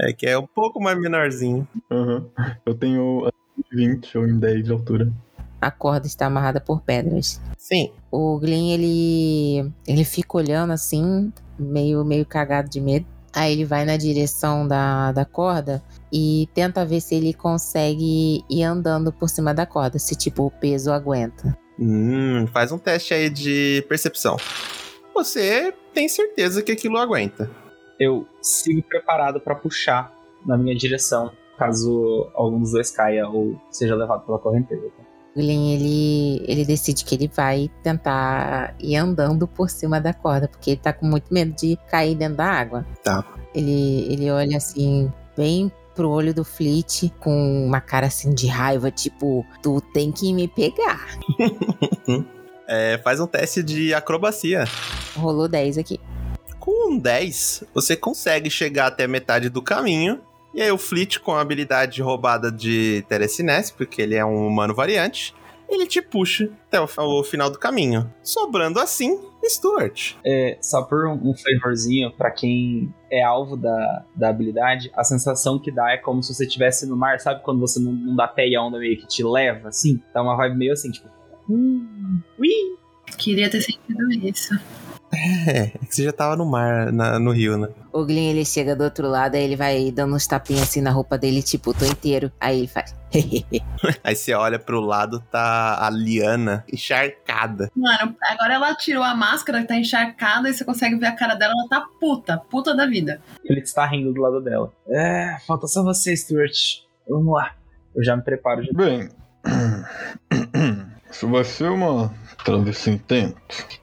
É que é um pouco mais menorzinho. Aham. Eu tenho 20 ou em 10 de altura. A corda está amarrada por pedras. Sim. O Glyn, ele, ele fica olhando assim, meio, meio cagado de medo. Aí ele vai na direção da, da corda e tenta ver se ele consegue ir andando por cima da corda, se tipo o peso aguenta. Hum, faz um teste aí de percepção. Você tem certeza que aquilo aguenta. Eu sigo preparado pra puxar na minha direção, caso algum dos dois caia ou seja levado pela correnteza. O Glyn, ele, ele decide que ele vai tentar ir andando por cima da corda, porque ele tá com muito medo de cair dentro da água. Tá. Ele, ele olha assim, bem pro olho do Fleet, com uma cara assim de raiva, tipo, tu tem que me pegar. É, faz um teste de acrobacia. Rolou 10 aqui. Com um 10, você consegue chegar até metade do caminho. E aí o Fleet, com a habilidade roubada de Telecinese, porque ele é um humano variante, ele te puxa até o, o final do caminho. Sobrando assim, Stuart. É, só por um, um flavorzinho, pra quem é alvo da, da habilidade, a sensação que dá é como se você estivesse no mar, sabe quando você não, não dá pé e a onda meio que te leva, assim? Dá uma vibe meio assim, tipo... Hum, ui. Queria ter sentido isso. É, é que você já tava no mar, na- no rio, né? O Glyn, ele chega do outro lado, aí ele vai dando uns tapinhas assim na roupa dele, tipo, tô inteiro. Aí ele faz. Aí você olha pro lado, tá a Liana encharcada. Mano, agora ela tirou a máscara, tá encharcada, e você consegue ver a cara dela, ela tá puta, puta da vida. Ele está rindo do lado dela. É, falta só você, Stuart. Vamos lá. Eu já me preparo. Já... Bem, isso vai ser uma travessia intensa.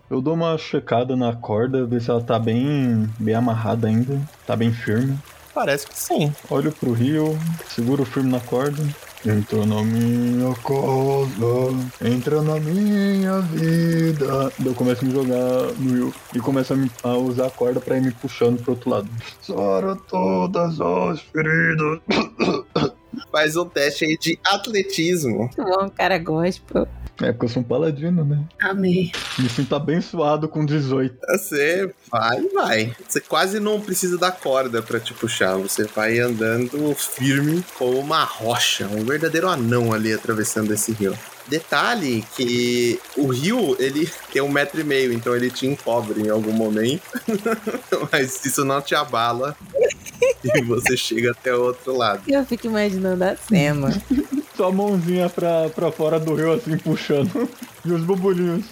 Eu dou uma checada na corda, ver se ela tá bem, bem amarrada ainda, tá bem firme. Parece que sim. Olho pro rio, seguro firme na corda. Entra na minha casa, entra na minha vida. Daí eu começo a me jogar no rio e começo a, me- a usar a corda pra ir me puxando pro outro lado. Sara todas as feridas. Faz um teste aí de atletismo. Bom, cara gospel. É porque eu sou um paladino, né? Amei. Me sinto abençoado com 18. Você vai, vai. Você quase não precisa da corda pra te puxar. Você vai andando firme como uma rocha, um verdadeiro anão ali atravessando esse rio. Detalhe que o rio, ele tem um metro e meio, então ele te encobre em algum momento. Mas isso não te abala. E você chega até o outro lado. Eu fico imaginando a cena. Só a mãozinha pra, pra fora do rio, assim, puxando. E os bobulinhos.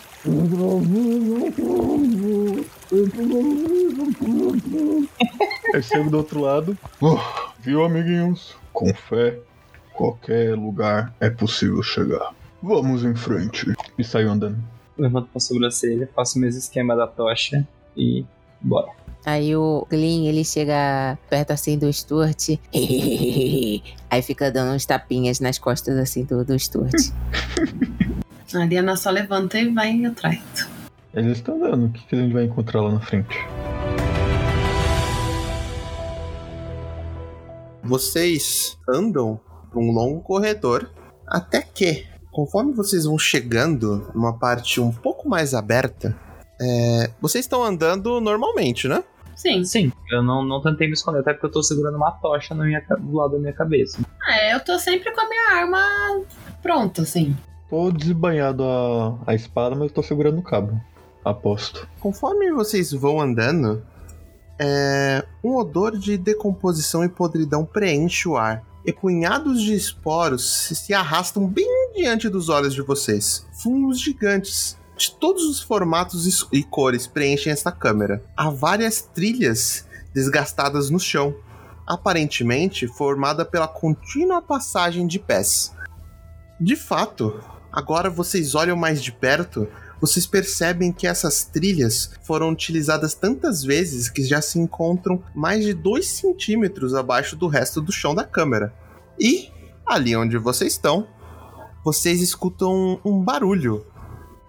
Eu chego do outro lado. Uh, viu, amiguinhos? Com fé, qualquer lugar é possível chegar. Vamos em frente. E saio andando. Levanto a sobrancelha, faço o mesmo esquema da tocha e bora. Aí o Glyn, ele chega perto assim do Stuart. Aí fica dando uns tapinhas nas costas assim do, do Stuart. A Liana só levanta e vai atrás. Eles estão andando. O que, que a gente vai encontrar lá na frente? Vocês andam por um longo corredor até que, conforme vocês vão chegando numa parte um pouco mais aberta, é, vocês estão andando normalmente, né? Sim. Sim, eu não, não tentei me esconder, até porque eu tô segurando uma tocha na minha, do lado da minha cabeça. É, eu tô sempre com a minha arma pronta, assim. Tô desbanhado a, a espada, mas tô segurando o cabo. Aposto. Conforme vocês vão andando, é, um odor de decomposição e podridão preenche o ar. E punhados de esporos se, se arrastam bem diante dos olhos de vocês. Fungos gigantes de todos os formatos e- cores preenchem esta câmera. Há várias trilhas desgastadas no chão, aparentemente formada pela contínua passagem de pés. De fato, agora vocês olham mais de perto, vocês percebem que essas trilhas foram utilizadas tantas vezes que já se encontram mais de 2 centímetros abaixo do resto do chão da câmera. E, ali onde vocês estão, vocês escutam um barulho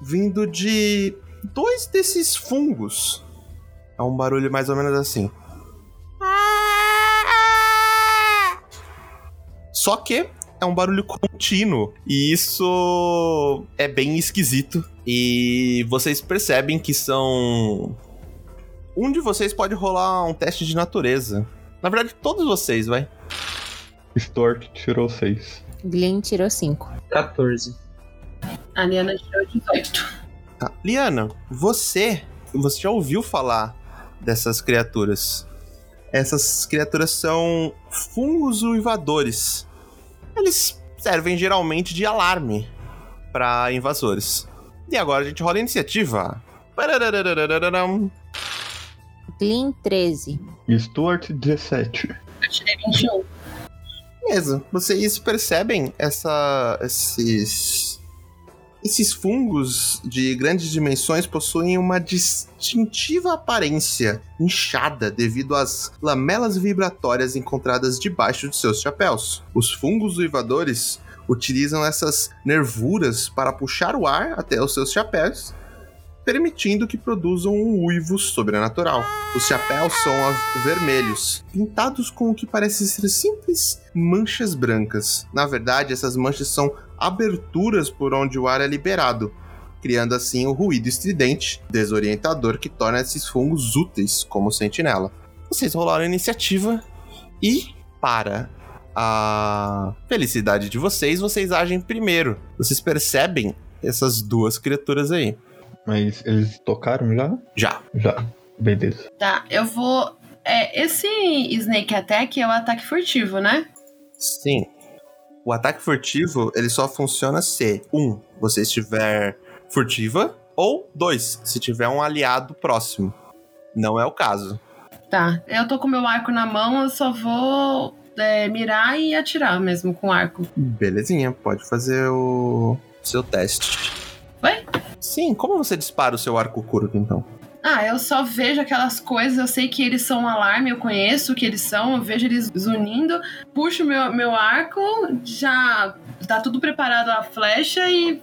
vindo de dois desses fungos. É um barulho mais ou menos assim. Só que é um barulho contínuo. E isso é bem esquisito. E vocês percebem que são. Um de vocês pode rolar um teste de natureza. Na verdade, todos vocês, vai. Stuart tirou 6. Glenn tirou 5. 14. A Liana tirou 18. Tá. Liana, você. Você já ouviu falar dessas criaturas? Essas criaturas são fungos uivadores. Eles servem geralmente de alarme para invasores. E agora a gente rola a iniciativa. Glenn 13. Stuart 17. Eu tirei 21. Beleza, vocês percebem essa, esses. Esses fungos de grandes dimensões possuem uma distintiva aparência inchada devido às lamelas vibratórias encontradas debaixo de seus chapéus. Os fungos uivadores utilizam essas nervuras para puxar o ar até os seus chapéus, permitindo que produzam um uivo sobrenatural. Os chapéus são vermelhos, pintados com o que parece ser simples manchas brancas. Na verdade, essas manchas são aberturas por onde o ar é liberado, criando assim o ruído estridente, desorientador que torna esses fungos úteis como sentinela. Vocês rolaram a iniciativa e, para a felicidade de vocês, vocês agem primeiro. Vocês percebem essas duas criaturas aí. Mas eles tocaram já? Já. Já. Beleza. Tá, eu vou. É, esse Snake Attack é o ataque furtivo, né? Sim. O ataque furtivo, ele só funciona se, um, você estiver furtiva, ou dois, se tiver um aliado próximo. Não é o caso. Tá, eu tô com meu arco na mão, eu só vou é, mirar e atirar mesmo com arco. Belezinha, pode fazer o seu teste. Oi? Sim, como você dispara o seu arco curto, então? Ah, eu só vejo aquelas coisas, eu sei que eles são um alarme, eu conheço o que eles são, eu vejo eles zunindo, puxo meu, meu arco, já tá tudo preparado a flecha e.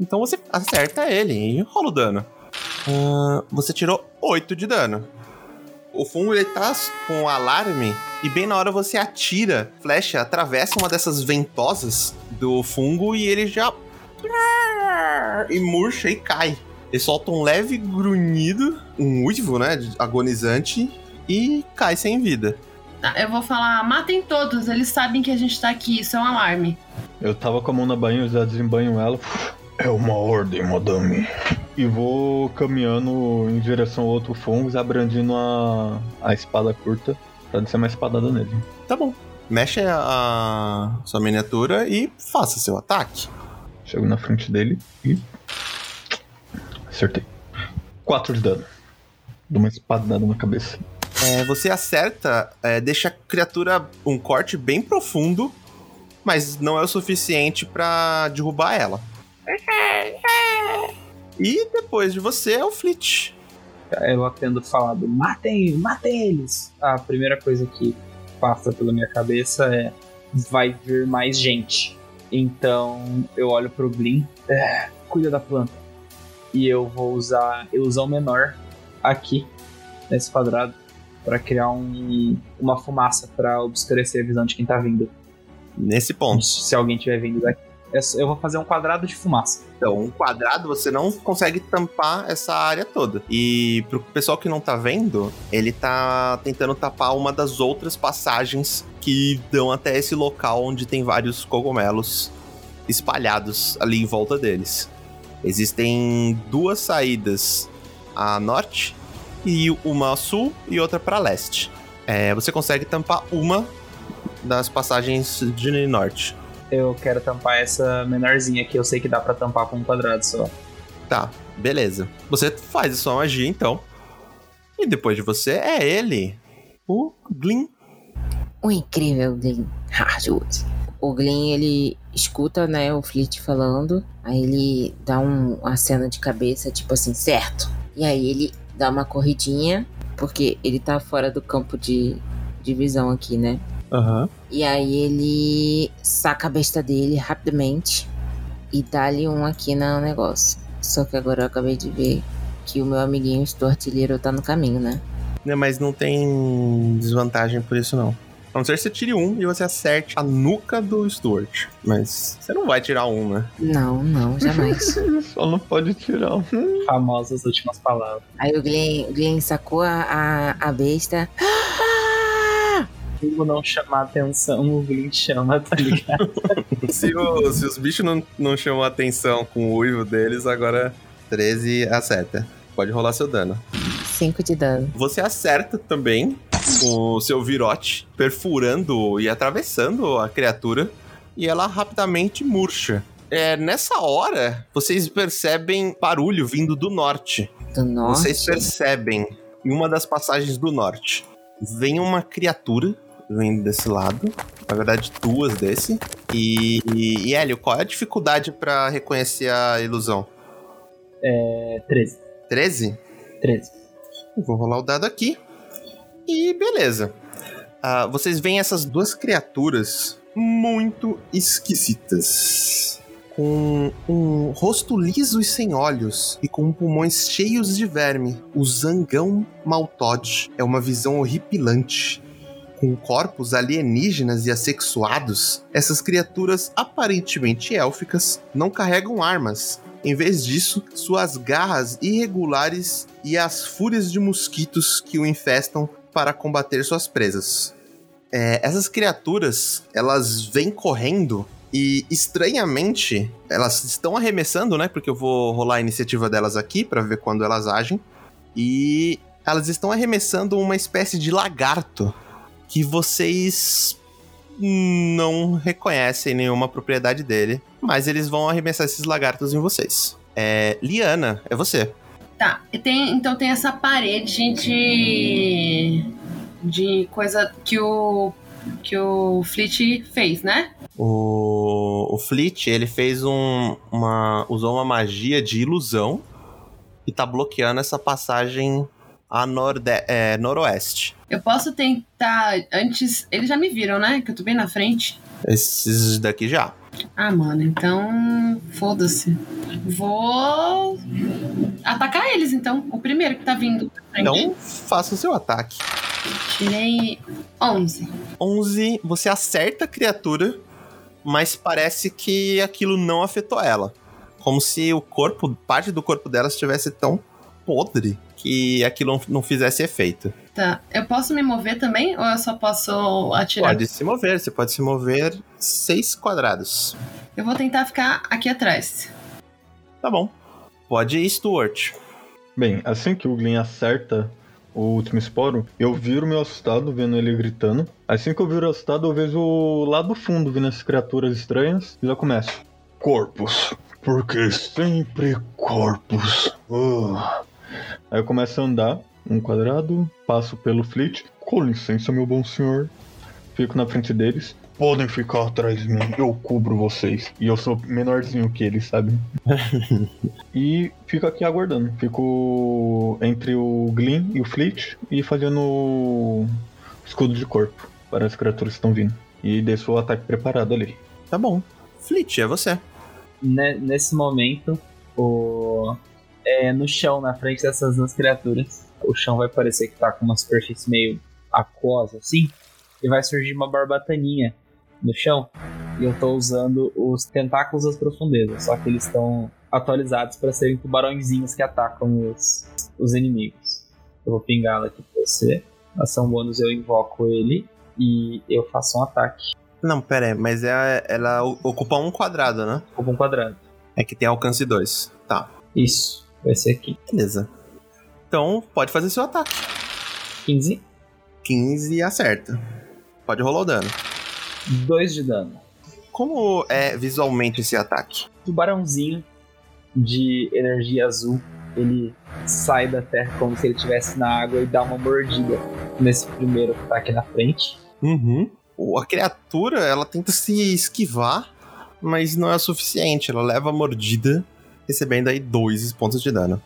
Então você acerta ele e rola o dano. Ah, você tirou 8 de dano. O fungo ele tá com o alarme e bem na hora você atira, flecha atravessa uma dessas ventosas do fungo e ele já e murcha e cai. Ele solta um leve grunhido, um uivo, né, agonizante e cai sem vida. Tá, eu vou falar, matem todos, eles sabem que a gente tá aqui, isso é um alarme. Eu tava com a mão na bainha, eu já desembanho ela. É uma ordem, madame. E vou caminhando em direção ao outro fungos, abrandindo a, a espada curta pra descer uma espadada nele. Tá bom. Mexe a, a sua miniatura e faça seu ataque. Chego na frente dele e. Acertei. 4 de dano. Dou uma espadada na cabeça. É, você acerta, é, deixa a criatura um corte bem profundo, mas não é o suficiente pra derrubar ela. E depois de você é o Flit. Eu tendo falado, matem, matem eles. A primeira coisa que passa pela minha cabeça é vai vir mais gente. Então eu olho pro Blin, é, cuida da planta. E eu vou usar ilusão menor aqui nesse quadrado para criar um, uma fumaça para obscurecer a visão de quem tá vindo. Nesse ponto. Se alguém tiver vindo daqui. É Eu vou fazer um quadrado de fumaça. Então, um quadrado você não consegue tampar essa área toda. E pro pessoal que não tá vendo, ele tá tentando tapar uma das outras passagens que dão até esse local onde tem vários cogumelos espalhados ali em volta deles. Existem duas saídas a norte e uma a sul e outra para leste. É, você consegue tampar uma das passagens de norte. Eu quero tampar essa menorzinha aqui. Eu sei que dá pra tampar com um quadrado só. Tá, beleza. Você faz a sua magia então. E depois de você é ele, o Glyn. O incrível Glenn Hardwood. o Glenn, ele escuta, né, o Fleet falando. Aí ele dá um aceno de cabeça, tipo assim, certo. E aí ele dá uma corridinha, porque ele tá fora do campo de, de visão aqui, né? Aham. E aí ele saca a besta dele rapidamente e dá-lhe um aqui no negócio. Só que agora eu acabei de ver que o meu amiguinho Stu Artilheiro tá no caminho, né? Né, Mas não tem desvantagem por isso, não. A não ser que você tire um e você acerte a nuca do Stuart. Mas você não vai tirar um, né? Não, não, jamais. Só não pode tirar um. Famosas últimas palavras. aí o Glenn, o Glenn sacou a, a, a besta. Como não chamar atenção, o Glint chama, tá ligado? se, o- se os bichos não, não chamam a atenção com o uivo deles, agora 13 acerta. Pode rolar seu dano. 5 de dano. Você acerta também com o seu virote, perfurando e atravessando a criatura, e ela rapidamente murcha. É, nessa hora, vocês percebem barulho vindo do norte. Do norte. Vocês percebem em uma das passagens do norte. Vem uma criatura vindo desse lado. Na verdade, duas desse. E, e, e Hélio, qual é a dificuldade pra reconhecer a ilusão? É 13. 13? 13. Eu Vou rolar o dado aqui. E beleza. Ah, vocês veem essas duas criaturas muito esquisitas. Com um rosto liso e sem olhos, e com pulmões cheios de verme. O zangão Maltod é uma visão horripilante. Com corpos alienígenas e assexuados, essas criaturas aparentemente élficas não carregam armas. Em vez disso, suas garras irregulares e as fúrias de mosquitos que o infestam para combater suas presas. É, essas criaturas, elas vêm correndo e, estranhamente, elas estão arremessando, né? Porque eu vou rolar a iniciativa delas aqui para ver quando elas agem. E elas estão arremessando uma espécie de lagarto que vocês não reconhecem nenhuma propriedade dele, mas eles vão arremessar esses lagartos em vocês. É, Liana, é você. Tá, e tem, então tem essa parede de. de coisa que o. que o Fleet fez, né? O, o Fleet, ele fez um, uma. usou uma magia de ilusão e tá bloqueando essa passagem a norde, é, noroeste. Eu posso tentar antes. Eles já me viram, né? Que eu tô bem na frente. Esses daqui já. Ah, mano, então. Foda-se. Vou. atacar eles, então. O primeiro que tá vindo. Então, faça o seu ataque. Tirei 11. 11, você acerta a criatura, mas parece que aquilo não afetou ela. Como se o corpo, parte do corpo dela estivesse tão podre que aquilo não- fizesse efeito. Tá. Eu posso me mover também? Ou eu só posso atirar? Pode se mover, você pode se mover seis quadrados. Eu vou tentar ficar aqui atrás. Tá bom. Pode ir, Stuart. Bem, assim que o Glenn acerta o último esporo, eu viro meu assustado vendo ele gritando. Assim que eu viro assustado, eu vejo lá do fundo vindo essas criaturas estranhas e já começo. Corpos. Porque sempre corpos. Ah. Aí eu começo a andar um quadrado, passo pelo fleet. Com licença, meu bom senhor. Fico na frente deles. Podem ficar atrás de mim, eu cubro vocês. E eu sou menorzinho que eles, sabe? E fico aqui aguardando. Fico entre o Glyn e o Fleet e fazendo o escudo de corpo para as criaturas que estão vindo. E deixo o ataque preparado ali. Tá bom. Fleet, é você. Ne- nesse momento, o... é, no chão, na frente dessas duas criaturas, o chão vai parecer que tá com uma superfície meio aquosa, assim, e vai surgir uma barbataninha no chão. E eu tô usando os tentáculos das profundezas, só que eles estão atualizados para serem tubarõezinhos que atacam os, os inimigos. Eu vou pingá-la aqui pra você. Ação bônus eu invoco ele e eu faço um ataque. Não, pera aí, mas é, ela ocupa um quadrado, né? Ocupa um quadrado. É que tem alcance 2. Tá, Isso, vai ser aqui. beleza. Então, pode fazer seu ataque. 15, 15 acerta. Pode rolar o dano. 2 de dano. Como é visualmente esse ataque? tubarãozinho de energia azul. Ele sai da terra como se ele estivesse na água e dá uma mordida nesse primeiro que tá aqui na frente. Uhum. O- A criatura, ela tenta se esquivar, mas não é o suficiente. Ela leva a mordida, recebendo aí dois pontos de dano.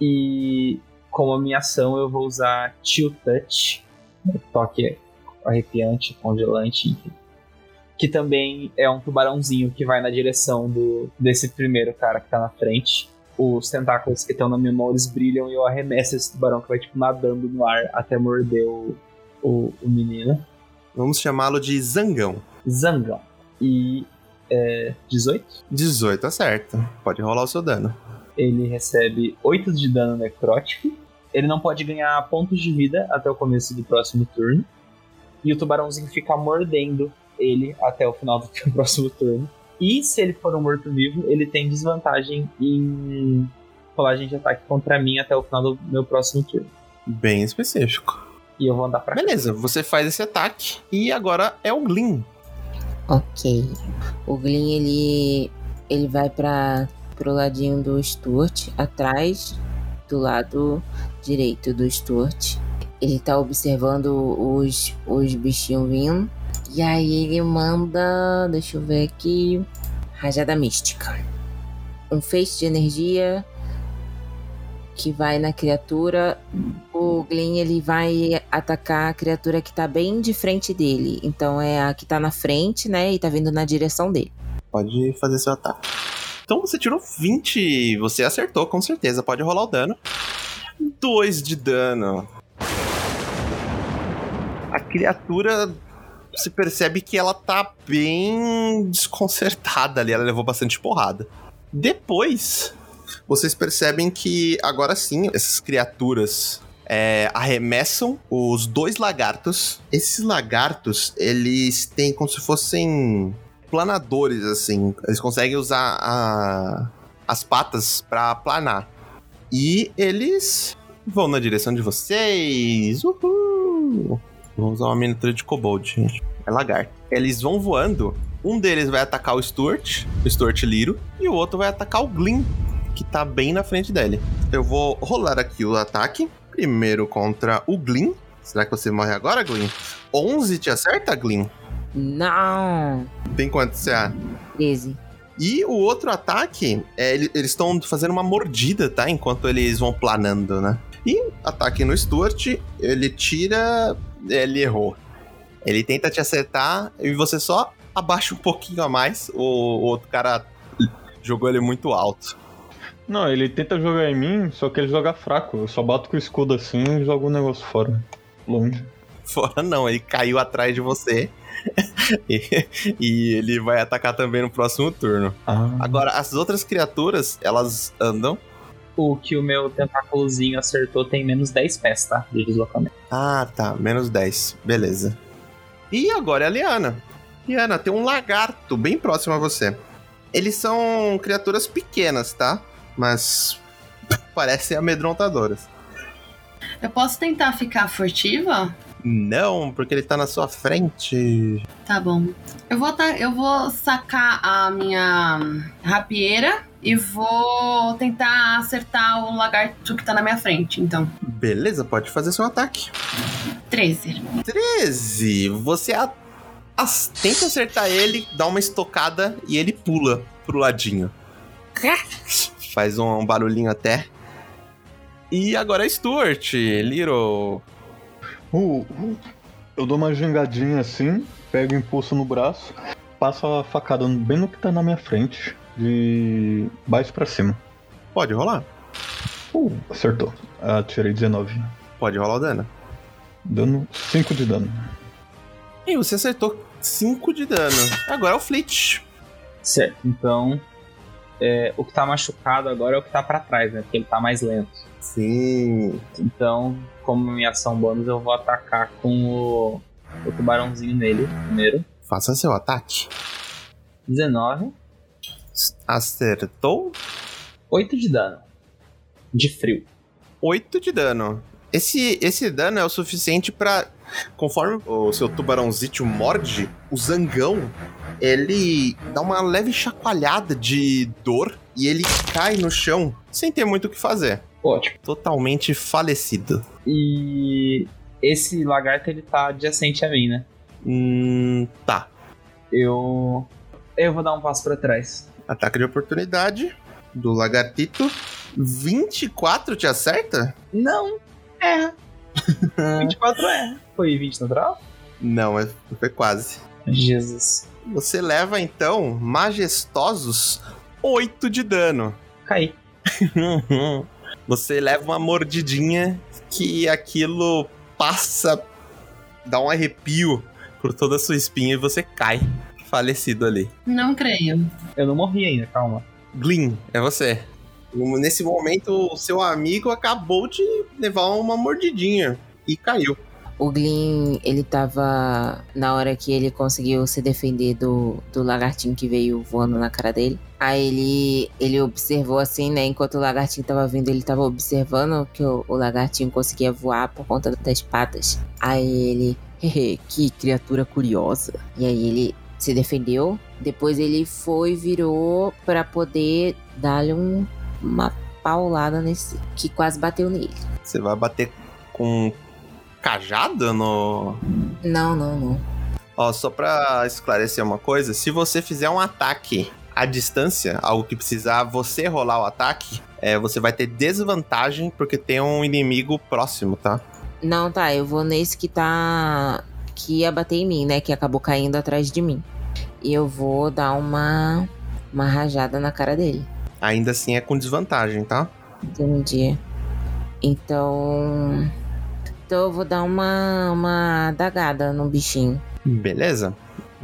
E como a minha ação, eu vou usar Chill Touch, um toque arrepiante, congelante, enfim. Que também é um tubarãozinho que vai na direção do desse primeiro cara que tá na frente. Os tentáculos que estão na minha mão, eles brilham e eu arremesso esse tubarão que vai, tipo, nadando no ar até morder o, o, o menino. Vamos chamá-lo de Zangão. Zangão. E é, 18. 18, acerta. Pode rolar o seu dano. Ele recebe 8 de dano necrótico. Ele não pode ganhar pontos de vida até o começo do próximo turno. E o tubarãozinho fica mordendo ele até o final do próximo turno. E se ele for um morto-vivo, ele tem desvantagem em rolagem de ataque contra mim até o final do meu próximo turno. Bem específico. E eu vou andar pra cá. Beleza, você faz esse ataque e agora é o Glyn. Ok. O Glyn, ele, ele vai para pro ladinho do Stuart, atrás do lado direito do Stuart. Ele tá observando os, os bichinhos vindo. E aí ele manda. Deixa eu ver aqui. Rajada mística. Um feixe de energia que vai na criatura. O Glyn ele vai atacar a criatura que tá bem de frente dele. Então é a que tá na frente, né? E tá vindo na direção dele. Pode fazer seu ataque. Então você tirou 20. Você acertou, com certeza. Pode rolar o dano. 2 de dano. A criatura. Você percebe que ela tá bem desconcertada ali. Ela levou bastante porrada. Depois, vocês percebem que agora sim, essas criaturas é, arremessam os dois lagartos. Esses lagartos, eles têm como se fossem planadores, assim. Eles conseguem usar a- as patas pra planar. E eles vão na direção de vocês. Uhul! Vamos usar uma miniatura de kobold, gente. É lagarto. Eles vão voando. Um deles vai atacar o Stuart, o Stuart Liro, e o outro vai atacar o Glyn, que tá bem na frente dele. Eu vou rolar aqui o ataque. Primeiro contra o Glyn. Será que você morre agora, Glyn? 11 te acerta, Glyn? Não! Tem quanto CA? 13. E o outro ataque, é, ele- eles estão fazendo uma mordida, tá? Enquanto eles vão planando, né? E ataque no Stuart, ele tira. Ele errou. Ele tenta te acertar e você só abaixa um pouquinho a mais. O, o outro cara jogou ele muito alto. Não, ele tenta jogar em mim, só que ele joga fraco. Eu só bato com o escudo assim e jogo o negócio fora. Longe. Fora não, ele caiu atrás de você. e, e ele vai atacar também no próximo turno. Ah, Agora, as outras criaturas, elas andam. O que o meu tentáculozinho acertou tem menos 10 pés, tá? De deslocamento. Ah, tá. Menos 10. Beleza. E agora é a Liana. Liana, tem um lagarto bem próximo a você. Eles são criaturas pequenas, tá? Mas parecem amedrontadoras. Eu posso tentar ficar furtiva? Não, porque ele tá na sua frente. Tá bom. Eu vou, ta- eu vou sacar a minha rapieira e vou tentar acertar o lagarto que tá na minha frente. Então, Beleza, pode fazer seu ataque. 13. 13. Você a- as- tenta acertar ele, dá uma estocada e ele pula pro ladinho. Faz um barulhinho até. E agora é Stuart, Little. Uh, uh, eu dou uma gingadinha assim, pego o impulso no braço, passo a facada bem no que tá na minha frente, de baixo pra cima. Pode rolar. Uh, acertou. Ah, tirei 19. Pode rolar o dano. Dano 5 de dano. E você acertou 5 de dano. Agora é o Fleet. Certo, então. É, o que tá machucado agora é o que tá pra trás, né? Porque ele tá mais lento. Sim. Então, como minha ação bônus, eu vou atacar com o, o tubarãozinho nele primeiro. Faça seu ataque. 19, Acertou 8 de dano. De frio. 8 de dano. Esse, esse dano é o suficiente pra. Conforme o seu tubarãozito morde, o zangão ele dá uma leve chacoalhada de dor e ele cai no chão sem ter muito o que fazer. Ótimo. Totalmente falecido. E esse lagarto ele tá adjacente a mim, né? Hum, tá. Eu. Eu vou dar um passo pra trás. Ataque de oportunidade do lagartito. 24 te acerta? Não, é. 24 é. Foi 20 natural? Não, é- foi quase. Jesus. Você leva então majestosos 8 de dano. Caí. Você leva uma mordidinha que aquilo passa, dá um arrepio por toda a sua espinha e você cai falecido ali. Não creio. Eu não morri ainda, calma. Glyn, é você. Nesse momento, o seu amigo acabou de levar uma mordidinha e caiu. O Glyn, ele tava. Na hora que ele conseguiu se defender do, do lagartinho que veio voando na cara dele. Aí ele, ele observou assim, né? Enquanto o lagartinho tava vindo, ele tava observando que o, o lagartinho conseguia voar por conta das patas. Aí ele. Que criatura curiosa. E aí ele se defendeu. Depois ele foi, virou pra poder dar-lhe um, uma paulada nesse. que quase bateu nele. Você vai bater com cajado no. Não, não, não. Ó, só pra esclarecer uma coisa: se você fizer um ataque à distância, algo que precisar você rolar o ataque, é, você vai ter desvantagem porque tem um inimigo próximo, tá? Não, tá, eu vou nesse que tá. que ia bater em mim, né? Que acabou caindo atrás de mim. E eu vou dar uma. uma rajada na cara dele. Ainda assim é com desvantagem, tá? Entendi. Então. Então eu vou dar uma. uma dagada no bichinho. Beleza.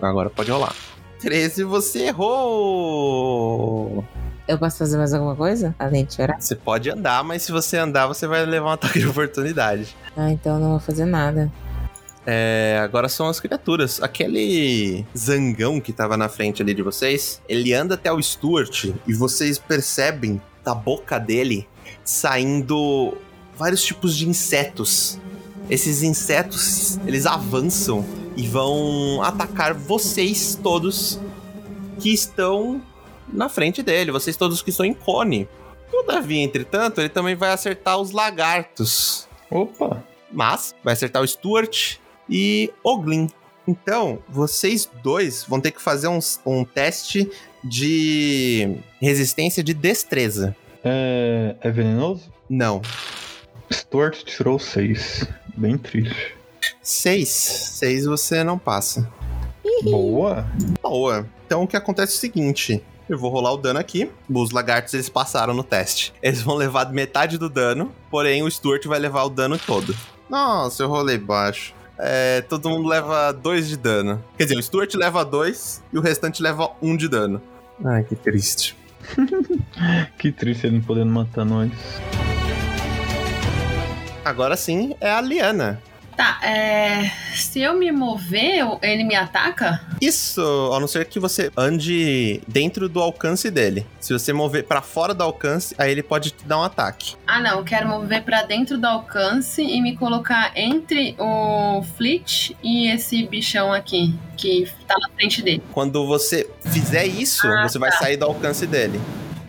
Agora pode rolar. 13, você errou! Eu posso fazer mais alguma coisa? Além de chorar? Você pode andar, mas se você andar, você vai levar um ataque de oportunidade. Ah, então eu não vou fazer nada. É, agora são as criaturas. Aquele zangão que tava na frente ali de vocês, ele anda até o Stuart e vocês percebem da boca dele saindo vários tipos de insetos. Esses insetos, eles avançam e vão atacar vocês todos que estão na frente dele, vocês todos que estão em cone. Todavia, entretanto, ele também vai acertar os lagartos. Opa! Mas vai acertar o Stuart e o Glyn. Então, vocês dois vão ter que fazer um, um teste de resistência de destreza. É, é venenoso? Não. Stuart tirou 6. Bem triste. Seis. Seis você não passa. Boa! Boa. Então o que acontece é o seguinte. Eu vou rolar o dano aqui. Os lagartos eles passaram no teste. Eles vão levar metade do dano, porém o Stuart vai levar o dano todo. Nossa, eu rolei baixo. É, todo mundo leva dois de dano. Quer dizer, o Stuart leva dois e o restante leva um de dano. Ai, que triste. Que triste ele não podendo matar nós. Agora sim é a Liana. Tá, é. Se eu me mover, ele me ataca? Isso, a não ser que você ande dentro do alcance dele. Se você mover pra fora do alcance, aí ele pode te dar um ataque. Ah, não. Eu quero mover pra dentro do alcance e me colocar entre o Fleet e esse bichão aqui, que tá na frente dele. Quando você fizer isso, Ah, você vai sair do alcance dele.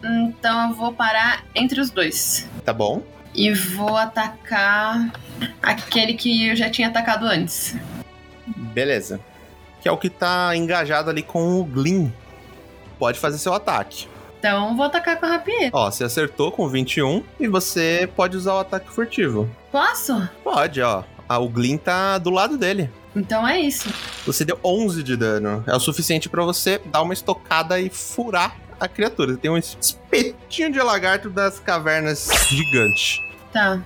Então eu vou parar entre os dois. Tá bom? E vou atacar aquele que eu já tinha atacado antes. Beleza. Que é o que tá engajado ali com o Glyn. Pode fazer seu ataque. Então vou atacar com a rapieira. Ó, você acertou com 21 e você pode usar o ataque furtivo. Posso? Pode, ó. Ah, o Glyn tá do lado dele. Então é isso. Você deu 11 de dano. É o suficiente pra você dar uma estocada e furar a criatura. Tem um espetinho de lagarto das cavernas gigante. Tá.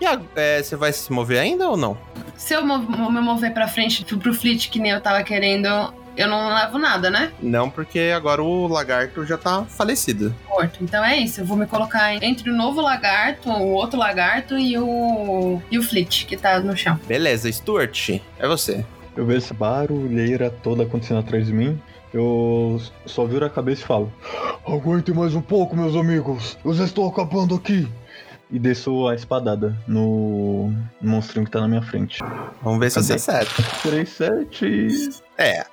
E a- é, você vai se mover ainda ou não? Se eu me mover pra frente pro, Fleet, que nem eu tava querendo, eu não levo nada, né? Não, porque agora o lagarto já tá falecido. Morto. Então é isso. Eu vou me colocar entre o novo lagarto, o outro lagarto e o. e o Fleet, que tá no chão. Beleza, Stuart, é você. Eu vejo essa barulheira toda acontecendo atrás de mim. Eu só viro a cabeça e falo: Aguente mais um pouco, meus amigos. Eu já estou acabando aqui. E desço a espadada no monstrinho que tá na minha frente. Vamos ver se você acerta. 3, 7. É.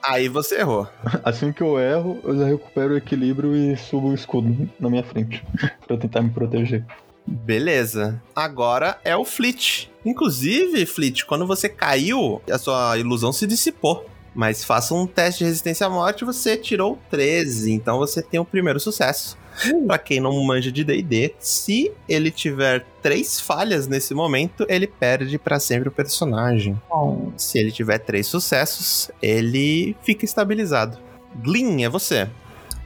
Aí você errou. Assim que eu erro, eu já recupero o equilíbrio e subo o escudo na minha frente. pra tentar me proteger. Beleza. Agora é o Fleet. Inclusive, Fleet, quando você caiu, a sua ilusão se dissipou. Mas faça um teste de resistência à morte, você tirou 13, então você tem o primeiro sucesso. Pra quem não manja de D&D, se ele tiver três falhas nesse momento, ele perde pra sempre o personagem. Se ele tiver três sucessos, ele fica estabilizado. Glyn, é você.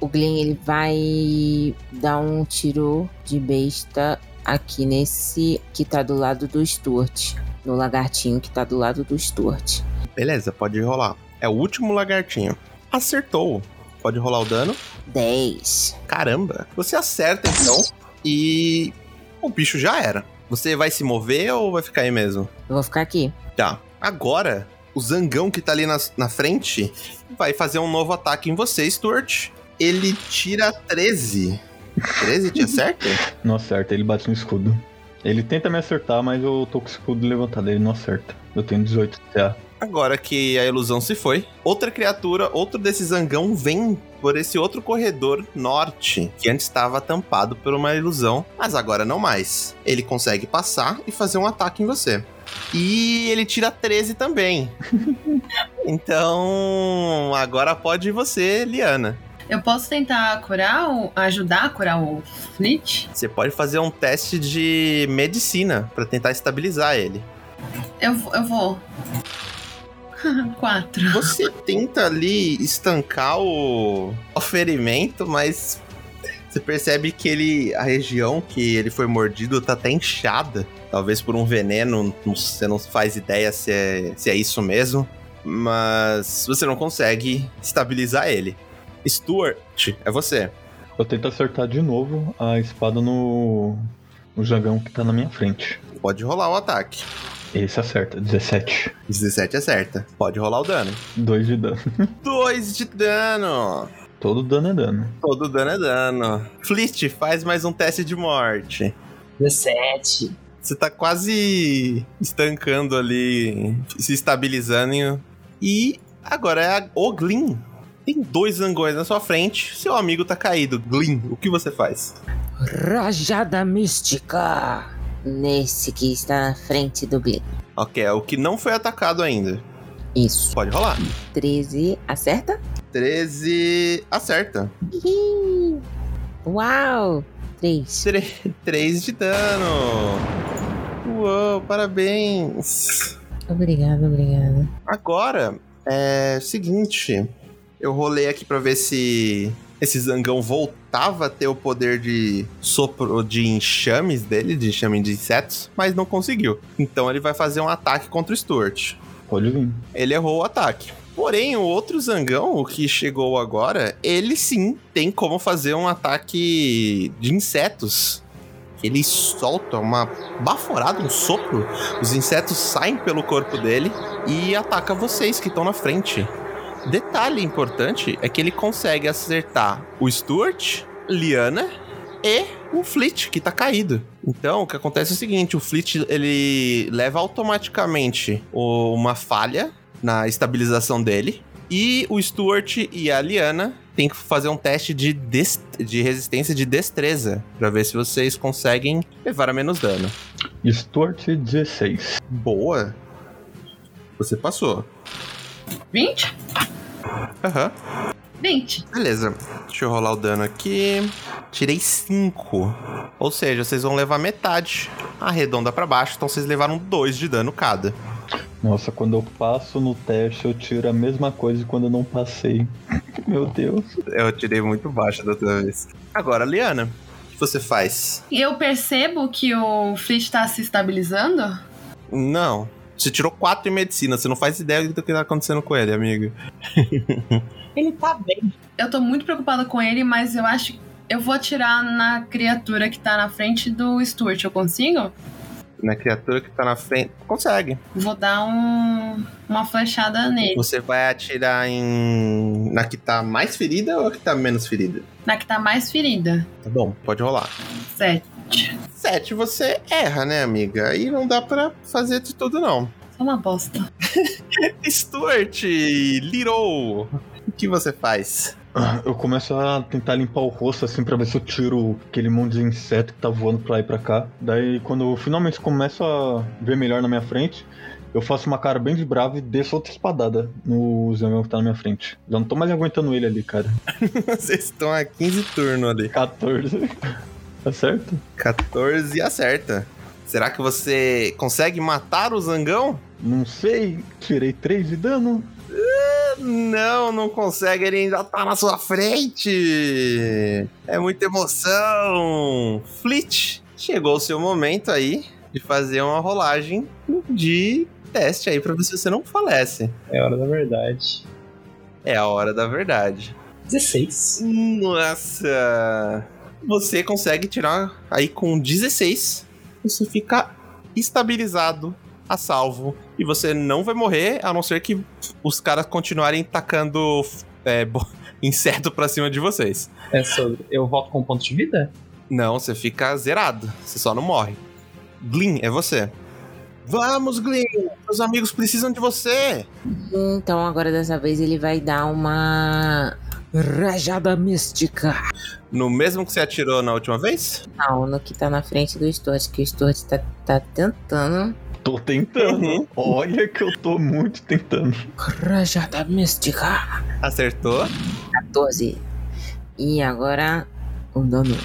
O Glenn ele vai dar um tiro de besta aqui nesse que tá do lado do Stuart. No lagartinho que tá do lado do Stuart. Beleza, pode rolar. É o último lagartinho. Acertou. Pode rolar o dano. 10. Caramba. Você acerta então e o bicho já era. Você vai se mover ou vai ficar aí mesmo? Eu vou ficar aqui. Tá. Agora, o zangão que tá ali na, na frente vai fazer um novo ataque em você, Stuart. Ele tira 13. 13 te acerta? Não acerta, ele bate no escudo. Ele tenta me acertar, mas eu tô com o escudo levantado, ele não acerta. Eu tenho 18 de CA. Agora que a ilusão se foi, outra criatura, outro desse zangão vem por esse outro corredor norte, que antes estava tampado por uma ilusão, mas agora não mais. Ele consegue passar e fazer um ataque em você. E ele tira 13 também. então, agora pode ir você, Liana. Eu posso tentar curar, ajudar a curar o Fleet? Você pode fazer um teste de medicina pra tentar estabilizar ele. Eu, eu vou. Quatro. Você tenta ali estancar o, o ferimento, mas você percebe que ele, a região que ele foi mordido tá até inchada. Talvez por um veneno, você não faz ideia se é, se é isso mesmo. Mas você não consegue estabilizar ele. Stuart, é você. Eu tento acertar de novo a espada no, no jagão que tá na minha frente. Pode rolar o ataque. Esse acerta, 17. 17 acerta. Pode rolar o dano. 2 de dano. 2 de dano. Todo dano é dano. Todo dano é dano. Fleet, faz mais um teste de morte. 17. Você tá quase estancando ali, se estabilizando. E agora é a, o Glyn. Tem dois zangões na sua frente. Seu amigo tá caído. Glyn, o que você faz? Rajada mística. Nesse que está na frente do Glenn. Ok, é o que não foi atacado ainda. Isso. Pode rolar. 13. Acerta? 13. Acerta. Uau! 3. 3 de dano. Uou, parabéns. Obrigada, obrigada. Agora, é o seguinte. Eu rolei aqui pra ver se esse zangão voltava a ter o poder de sopro de enxames dele, de enxame de insetos, mas não conseguiu. Então ele vai fazer um ataque contra o Stuart. Pode vir. Ele errou o ataque. Porém, o outro zangão, o que chegou agora, ele sim tem como fazer um ataque de insetos. Ele solta uma baforada, um sopro. Os insetos saem pelo corpo dele e ataca vocês que estão na frente. Detalhe importante é que ele consegue acertar o Stuart, Liana e o Fleet, que tá caído. Então, o que acontece é o seguinte, o Fleet, ele leva automaticamente uma falha na estabilização dele. E o Stuart e a Liana tem que fazer um teste de, de resistência de destreza pra ver se vocês conseguem levar a menos dano. Stuart 16. Boa. Você passou. 20? Aham. 20. Beleza. Deixa eu rolar o dano aqui. Tirei 5. Ou seja, vocês vão levar metade. Arredonda pra baixo, então vocês levaram 2 de dano cada. Nossa, quando eu passo no teste, eu tiro a mesma coisa de quando eu não passei. Meu Deus. Eu tirei muito baixo da outra vez. Agora, Liana, o que você faz? Eu percebo que o Fleet tá se estabilizando? Não. Você tirou 4 em medicina, você não faz ideia do que tá acontecendo com ele, amigo. Ele tá bem. Eu tô muito preocupada com ele, mas eu acho que eu vou atirar na criatura que tá na frente do Stuart. Eu consigo? Na criatura que tá na frente. Consegue. Vou dar um, uma flechada nele. Você vai atirar em. Na que tá mais ferida ou a que tá menos ferida? Na que tá mais ferida. Tá bom, pode rolar. Sete. 7 você erra, né, amiga? Aí não dá pra fazer de tudo, não. Só uma bosta. Stuart, Little, o que você faz? Eu começo a tentar limpar o rosto assim pra ver se eu tiro aquele monte de inseto que tá voando pra lá e pra cá. Daí quando eu finalmente começo a ver melhor na minha frente, eu faço uma cara bem de bravo e desço outra espadada no zangão que tá na minha frente. Já não tô mais aguentando ele ali, cara. Vocês estão a 15 turnos ali. 14. Tá certo? 14 e acerta. Será que você consegue matar o zangão? Não sei, tirei 3 de dano. Não, não consegue, ele ainda tá na sua frente. É muita emoção. Flit, chegou o seu momento aí de fazer uma rolagem de teste aí pra ver se você não falece. É hora da verdade. É a hora da verdade. 16. Nossa! Você consegue tirar aí com 16. Você fica estabilizado, a salvo. E você não vai morrer, a não ser que os caras continuarem tacando é, inseto pra cima de vocês. É sobre. Eu volto com ponto de vida? Não, você fica zerado. Você só não morre. Glyn, é você. Vamos, Glyn! Meus amigos precisam de você! Então agora dessa vez ele vai dar uma. Rajada mística. No mesmo que você atirou na última vez? Não, no que tá na frente do Stuart, que o Stuart tá, tá tentando. Tô tentando. Uhum. Olha que eu tô muito tentando. Rajada mística. Acertou. 14. E agora o dano.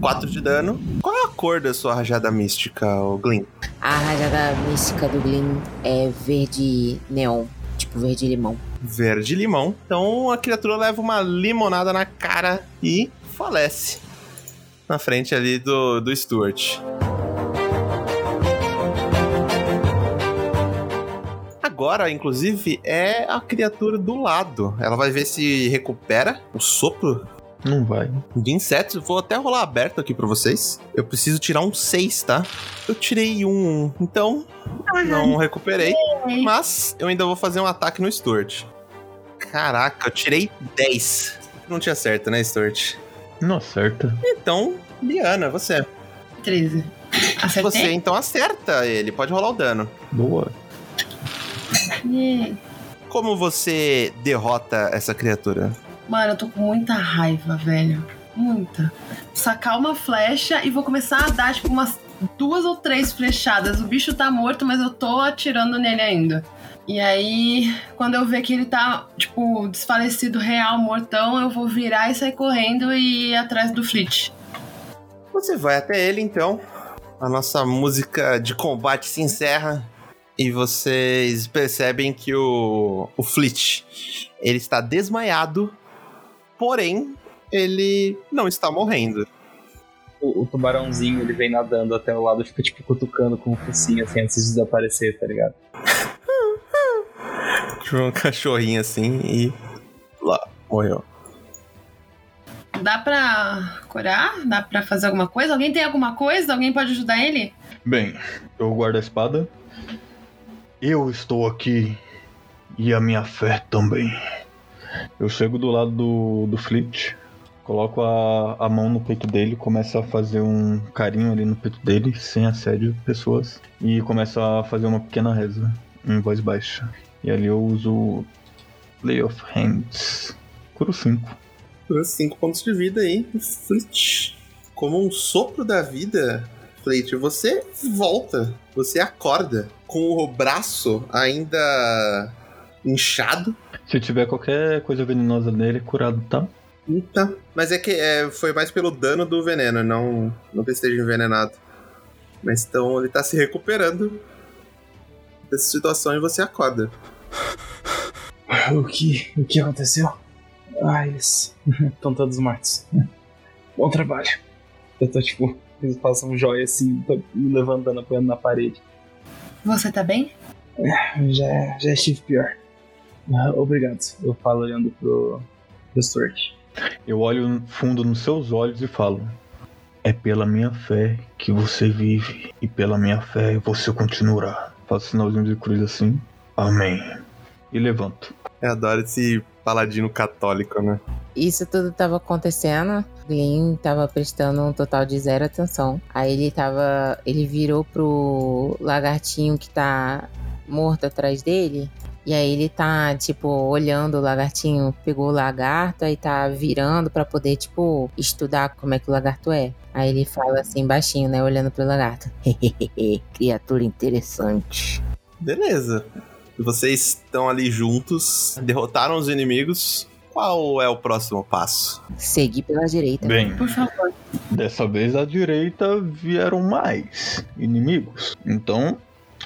4 de dano. Qual é a cor da sua rajada mística, ô Glyn? A rajada mística do Glyn é verde neon, verde limão. Verde limão. Então a criatura leva uma limonada na cara e falece. Na frente ali do, do Stuart. Agora, inclusive, é a criatura do lado. Ela vai ver se recupera o sopro Não vai. de insetos. Vou até rolar aberto aqui pra vocês. Eu preciso tirar um 6, tá? Eu tirei um, então não recuperei. Mas eu ainda vou fazer um ataque no Stuart. Caraca, eu tirei 10. Não tinha certo, né, Stuart? Não acerta. Então, Liana, você. 13. Acertei? Você então acerta ele, pode rolar o dano. Boa. Yeah. Como você derrota essa criatura? Mano, eu tô com muita raiva, velho. Muita. Sacar uma flecha e vou começar a dar, tipo, umas duas ou três flechadas. O bicho tá morto, mas eu tô atirando nele ainda. E aí, quando eu ver que ele tá, tipo, desfalecido real, mortão, eu vou virar e sair correndo e ir atrás do Flit. Você vai até ele então. A nossa música de combate se encerra e vocês percebem que o o Flit ele está desmaiado, porém ele não está morrendo. O, o tubarãozinho, ele vem nadando até o lado e fica, tipo, cutucando com o focinho, assim, antes de desaparecer, tá ligado? Tipo um cachorrinho assim e lá morreu. Dá pra curar? Dá pra fazer alguma coisa? Alguém tem alguma coisa? Alguém pode ajudar ele? Bem, eu guardo a espada. Eu estou aqui e a minha fé também. Eu chego do lado do, do Fleet, coloco a, a mão no peito dele, começo a fazer um carinho ali no peito dele, sem assédio de pessoas, e começo a fazer uma pequena reza em voz baixa. E ali eu uso Play of Hands. Curo 5. Por 5 pontos de vida aí, Flit. Como um sopro da vida, Flit, você volta, você acorda com o braço ainda inchado. Se tiver qualquer coisa venenosa nele, curado, tá? Tá. Mas é que é, foi mais pelo dano do veneno, não, não que esteja envenenado. Mas então ele tá se recuperando dessa situação e você acorda. O que, o que aconteceu? Ah, eles estão todos mortos. Bom trabalho. Eu tô tipo, eles passam um joia assim, tô me levantando, apoiando na parede. Você tá bem? Já, já estive pior. Ah, Obrigado. Eu falo olhando pro, pro Stuart. Eu olho fundo nos seus olhos e falo: É pela minha fé que você vive, e pela minha fé você continuará. Faço sinalzinho de cruz assim. Amém. E levanto. Eu adoro esse paladino católico, né? Isso tudo tava acontecendo. Glenn tava prestando um total de zero atenção. Aí ele tava. Ele virou pro lagartinho que tá morto atrás dele. E aí ele tá, tipo, olhando o lagartinho, pegou o lagarto e tá virando pra poder, tipo, estudar como é que o lagarto é. Aí ele fala assim, baixinho, né, olhando pro lagarto. Criatura interessante. Beleza. Vocês estão ali juntos, derrotaram os inimigos. Qual é o próximo passo? Seguir pela direita. Bem, Por favor. dessa vez à direita vieram mais inimigos. Então,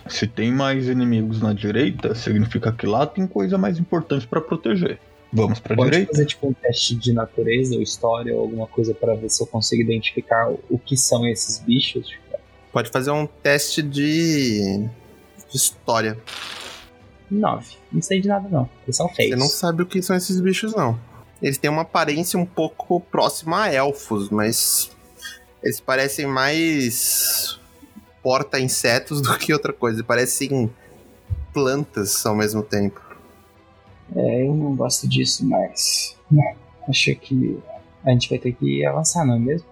se tem mais inimigos na direita, significa que lá tem coisa mais importante pra proteger. Vamos pra Pode direita? fazer tipo um teste de natureza ou história ou alguma coisa pra ver se eu consigo identificar o- que são esses bichos. Pode fazer um teste de, de história. Nove. Não sei de nada não. Eles são feios. Você não sabe o que são esses bichos, não. Eles têm uma aparência um pouco próxima a elfos, mas eles parecem mais porta-insetos do que outra coisa. Parecem plantas ao mesmo tempo. É, eu não gosto disso, mas. né, Acho que a gente vai ter que avançar, não é mesmo?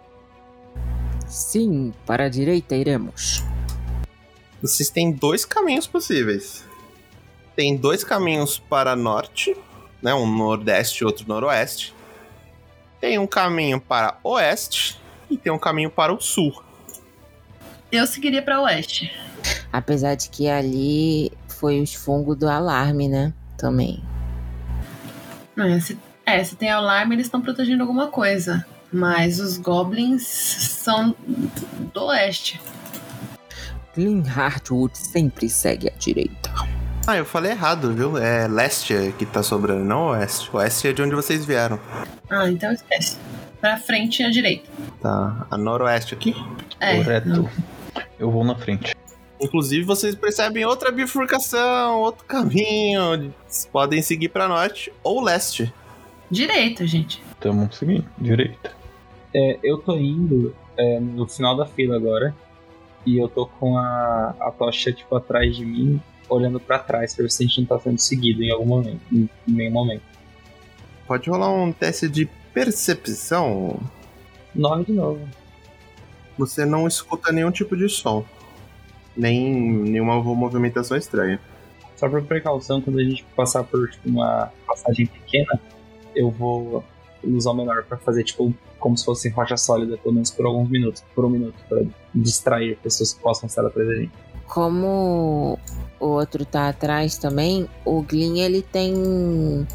Sim, para a direita iremos. Vocês têm dois caminhos possíveis. Tem dois caminhos para norte, né? Um nordeste e outro noroeste. Tem um caminho para oeste e tem um caminho para o sul. Eu seguiria pra oeste. Apesar de que ali foi os fungos do alarme, né? Também. É, se, é, se tem alarme, eles estão protegendo alguma coisa. Mas os goblins são do oeste. Glen Hartwood sempre segue à direita. Ah, eu falei errado, viu? É leste que tá sobrando, não oeste. Oeste é de onde vocês vieram. Ah, então esquece. Pra frente e à direita. Tá, a noroeste aqui. É. Correto. Eu vou na frente. Inclusive, vocês percebem outra bifurcação, outro caminho. Vocês podem seguir para norte ou leste. Direito, gente. Tamo seguindo. Direita. É, eu tô indo é, no final da fila agora. E eu tô com a, a tocha, tipo, atrás de mim, olhando pra trás, pra ver se a gente não tá sendo seguido em algum momento. Em, em nenhum momento. Pode rolar um teste de percepção. Nove de novo. Você não escuta nenhum tipo de som. Nem nenhuma movimentação estranha. Só por precaução, quando a gente passar por tipo, uma passagem pequena, eu vou usar o menor pra fazer, tipo, como se fosse rocha sólida, pelo menos por alguns minutos, por um minuto, pra distrair pessoas que possam estar atrás da gente. Como o outro tá atrás também, o Glyn ele tem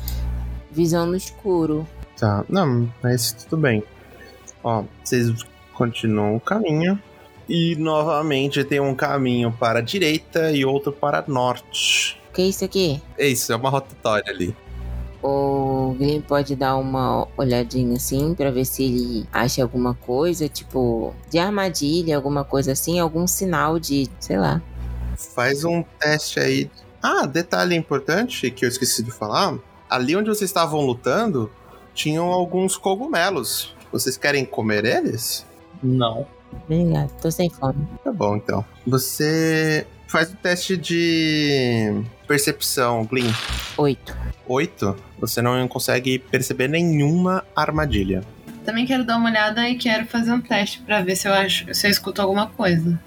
visão no escuro. Tá, não, mas tudo bem. Ó, vocês continuam o caminho. E novamente tem um caminho para a direita e outro para norte. O que é isso aqui? É isso, é uma rotatória ali. O Glyn pode dar uma olhadinha assim pra ver se ele acha alguma coisa, tipo, de armadilha, alguma coisa assim, algum sinal de, sei lá. Faz um teste aí. Ah, detalhe importante que eu esqueci de falar. Ali onde vocês estavam lutando, tinham alguns cogumelos. Vocês querem comer eles? Não. Obrigado, tô sem fome. Tá bom, então. Você faz o teste de percepção, Glyn. Oito. 8, você não consegue perceber nenhuma armadilha. Também quero dar uma olhada e quero fazer um teste pra ver se eu acho, se eu escuto alguma coisa.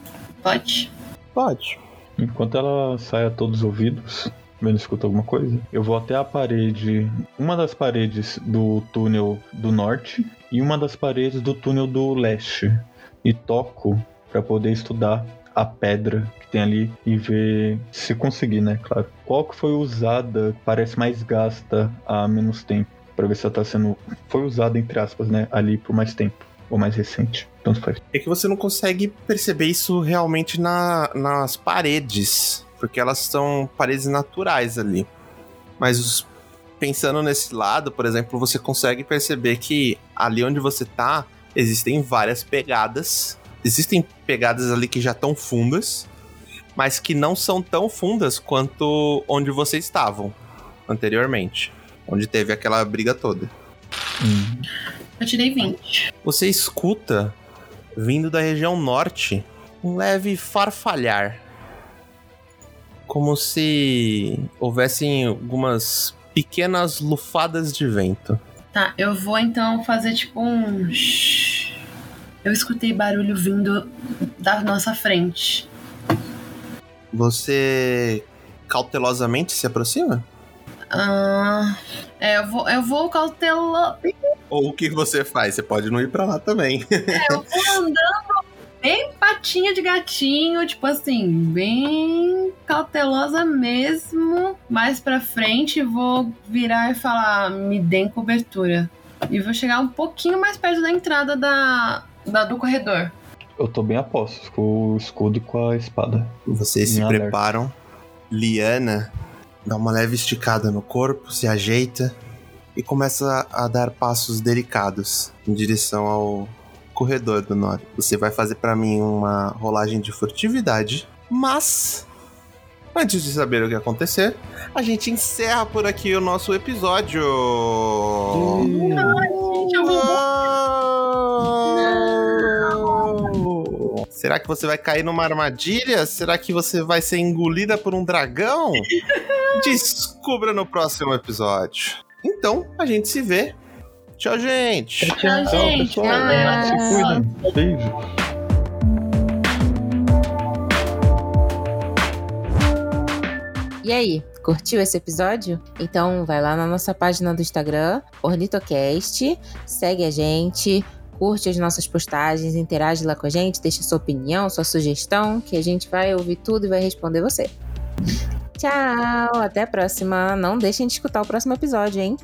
Pode? Pode. Enquanto ela sai a todos os ouvidos, vendo escuta alguma coisa, eu vou até a parede, uma das paredes do túnel do norte e uma das paredes do túnel do leste e toco pra poder estudar a pedra que tem ali e ver se conseguir, né, claro. Qual que foi usada, parece mais gasta há menos tempo, Pra ver se ela tá sendo foi usada entre aspas, né, ali por mais tempo ou mais recente. Tanto faz. É que você não consegue perceber isso realmente na- nas paredes, porque elas são paredes naturais ali. Mas pensando nesse lado, por exemplo, você consegue perceber que ali onde você tá, existem várias pegadas. Existem pegadas ali que já estão fundas, mas que não são tão fundas quanto onde vocês estavam anteriormente, onde teve aquela briga toda. Hum. Eu tirei 20. Você escuta, vindo da região norte, um leve farfalhar. Como se houvessem algumas pequenas lufadas de vento. Tá, eu vou então fazer tipo um. shhh. Eu escutei barulho vindo da nossa frente. Você cautelosamente se aproxima? Ah, é, eu vou, eu vou cautela. Ou o que você faz? Você pode não ir pra lá também. É, eu vou andando bem patinha de gatinho, tipo assim, bem cautelosa mesmo. Mais pra frente, vou virar e falar: me deem cobertura. E vou chegar um pouquinho mais perto da entrada da, da- do corredor. Eu tô bem a postos com o escudo e com a espada. Vocês se Em alerta. preparam. Liana dá uma leve esticada no corpo, se ajeita e começa a dar passos delicados em direção ao corredor do norte. Você vai fazer pra mim uma rolagem de furtividade, mas antes de saber o que acontecer, a gente encerra por aqui o nosso episódio. Gente, eu Será que você vai cair numa armadilha? Será que você vai ser engolida por um dragão? Descubra no próximo episódio. Então, a gente se vê. Tchau, gente. Tchau, gente. pessoal. Galera, Se cuidem. Beijo. E aí, curtiu esse episódio? Então vai lá na nossa página do Instagram, Ornitocast, segue a gente, curte as nossas postagens, interage lá com a gente, deixa sua opinião, sua sugestão, que a gente vai ouvir tudo e vai responder você. Tchau, até a próxima. Não deixem de escutar o próximo episódio, hein?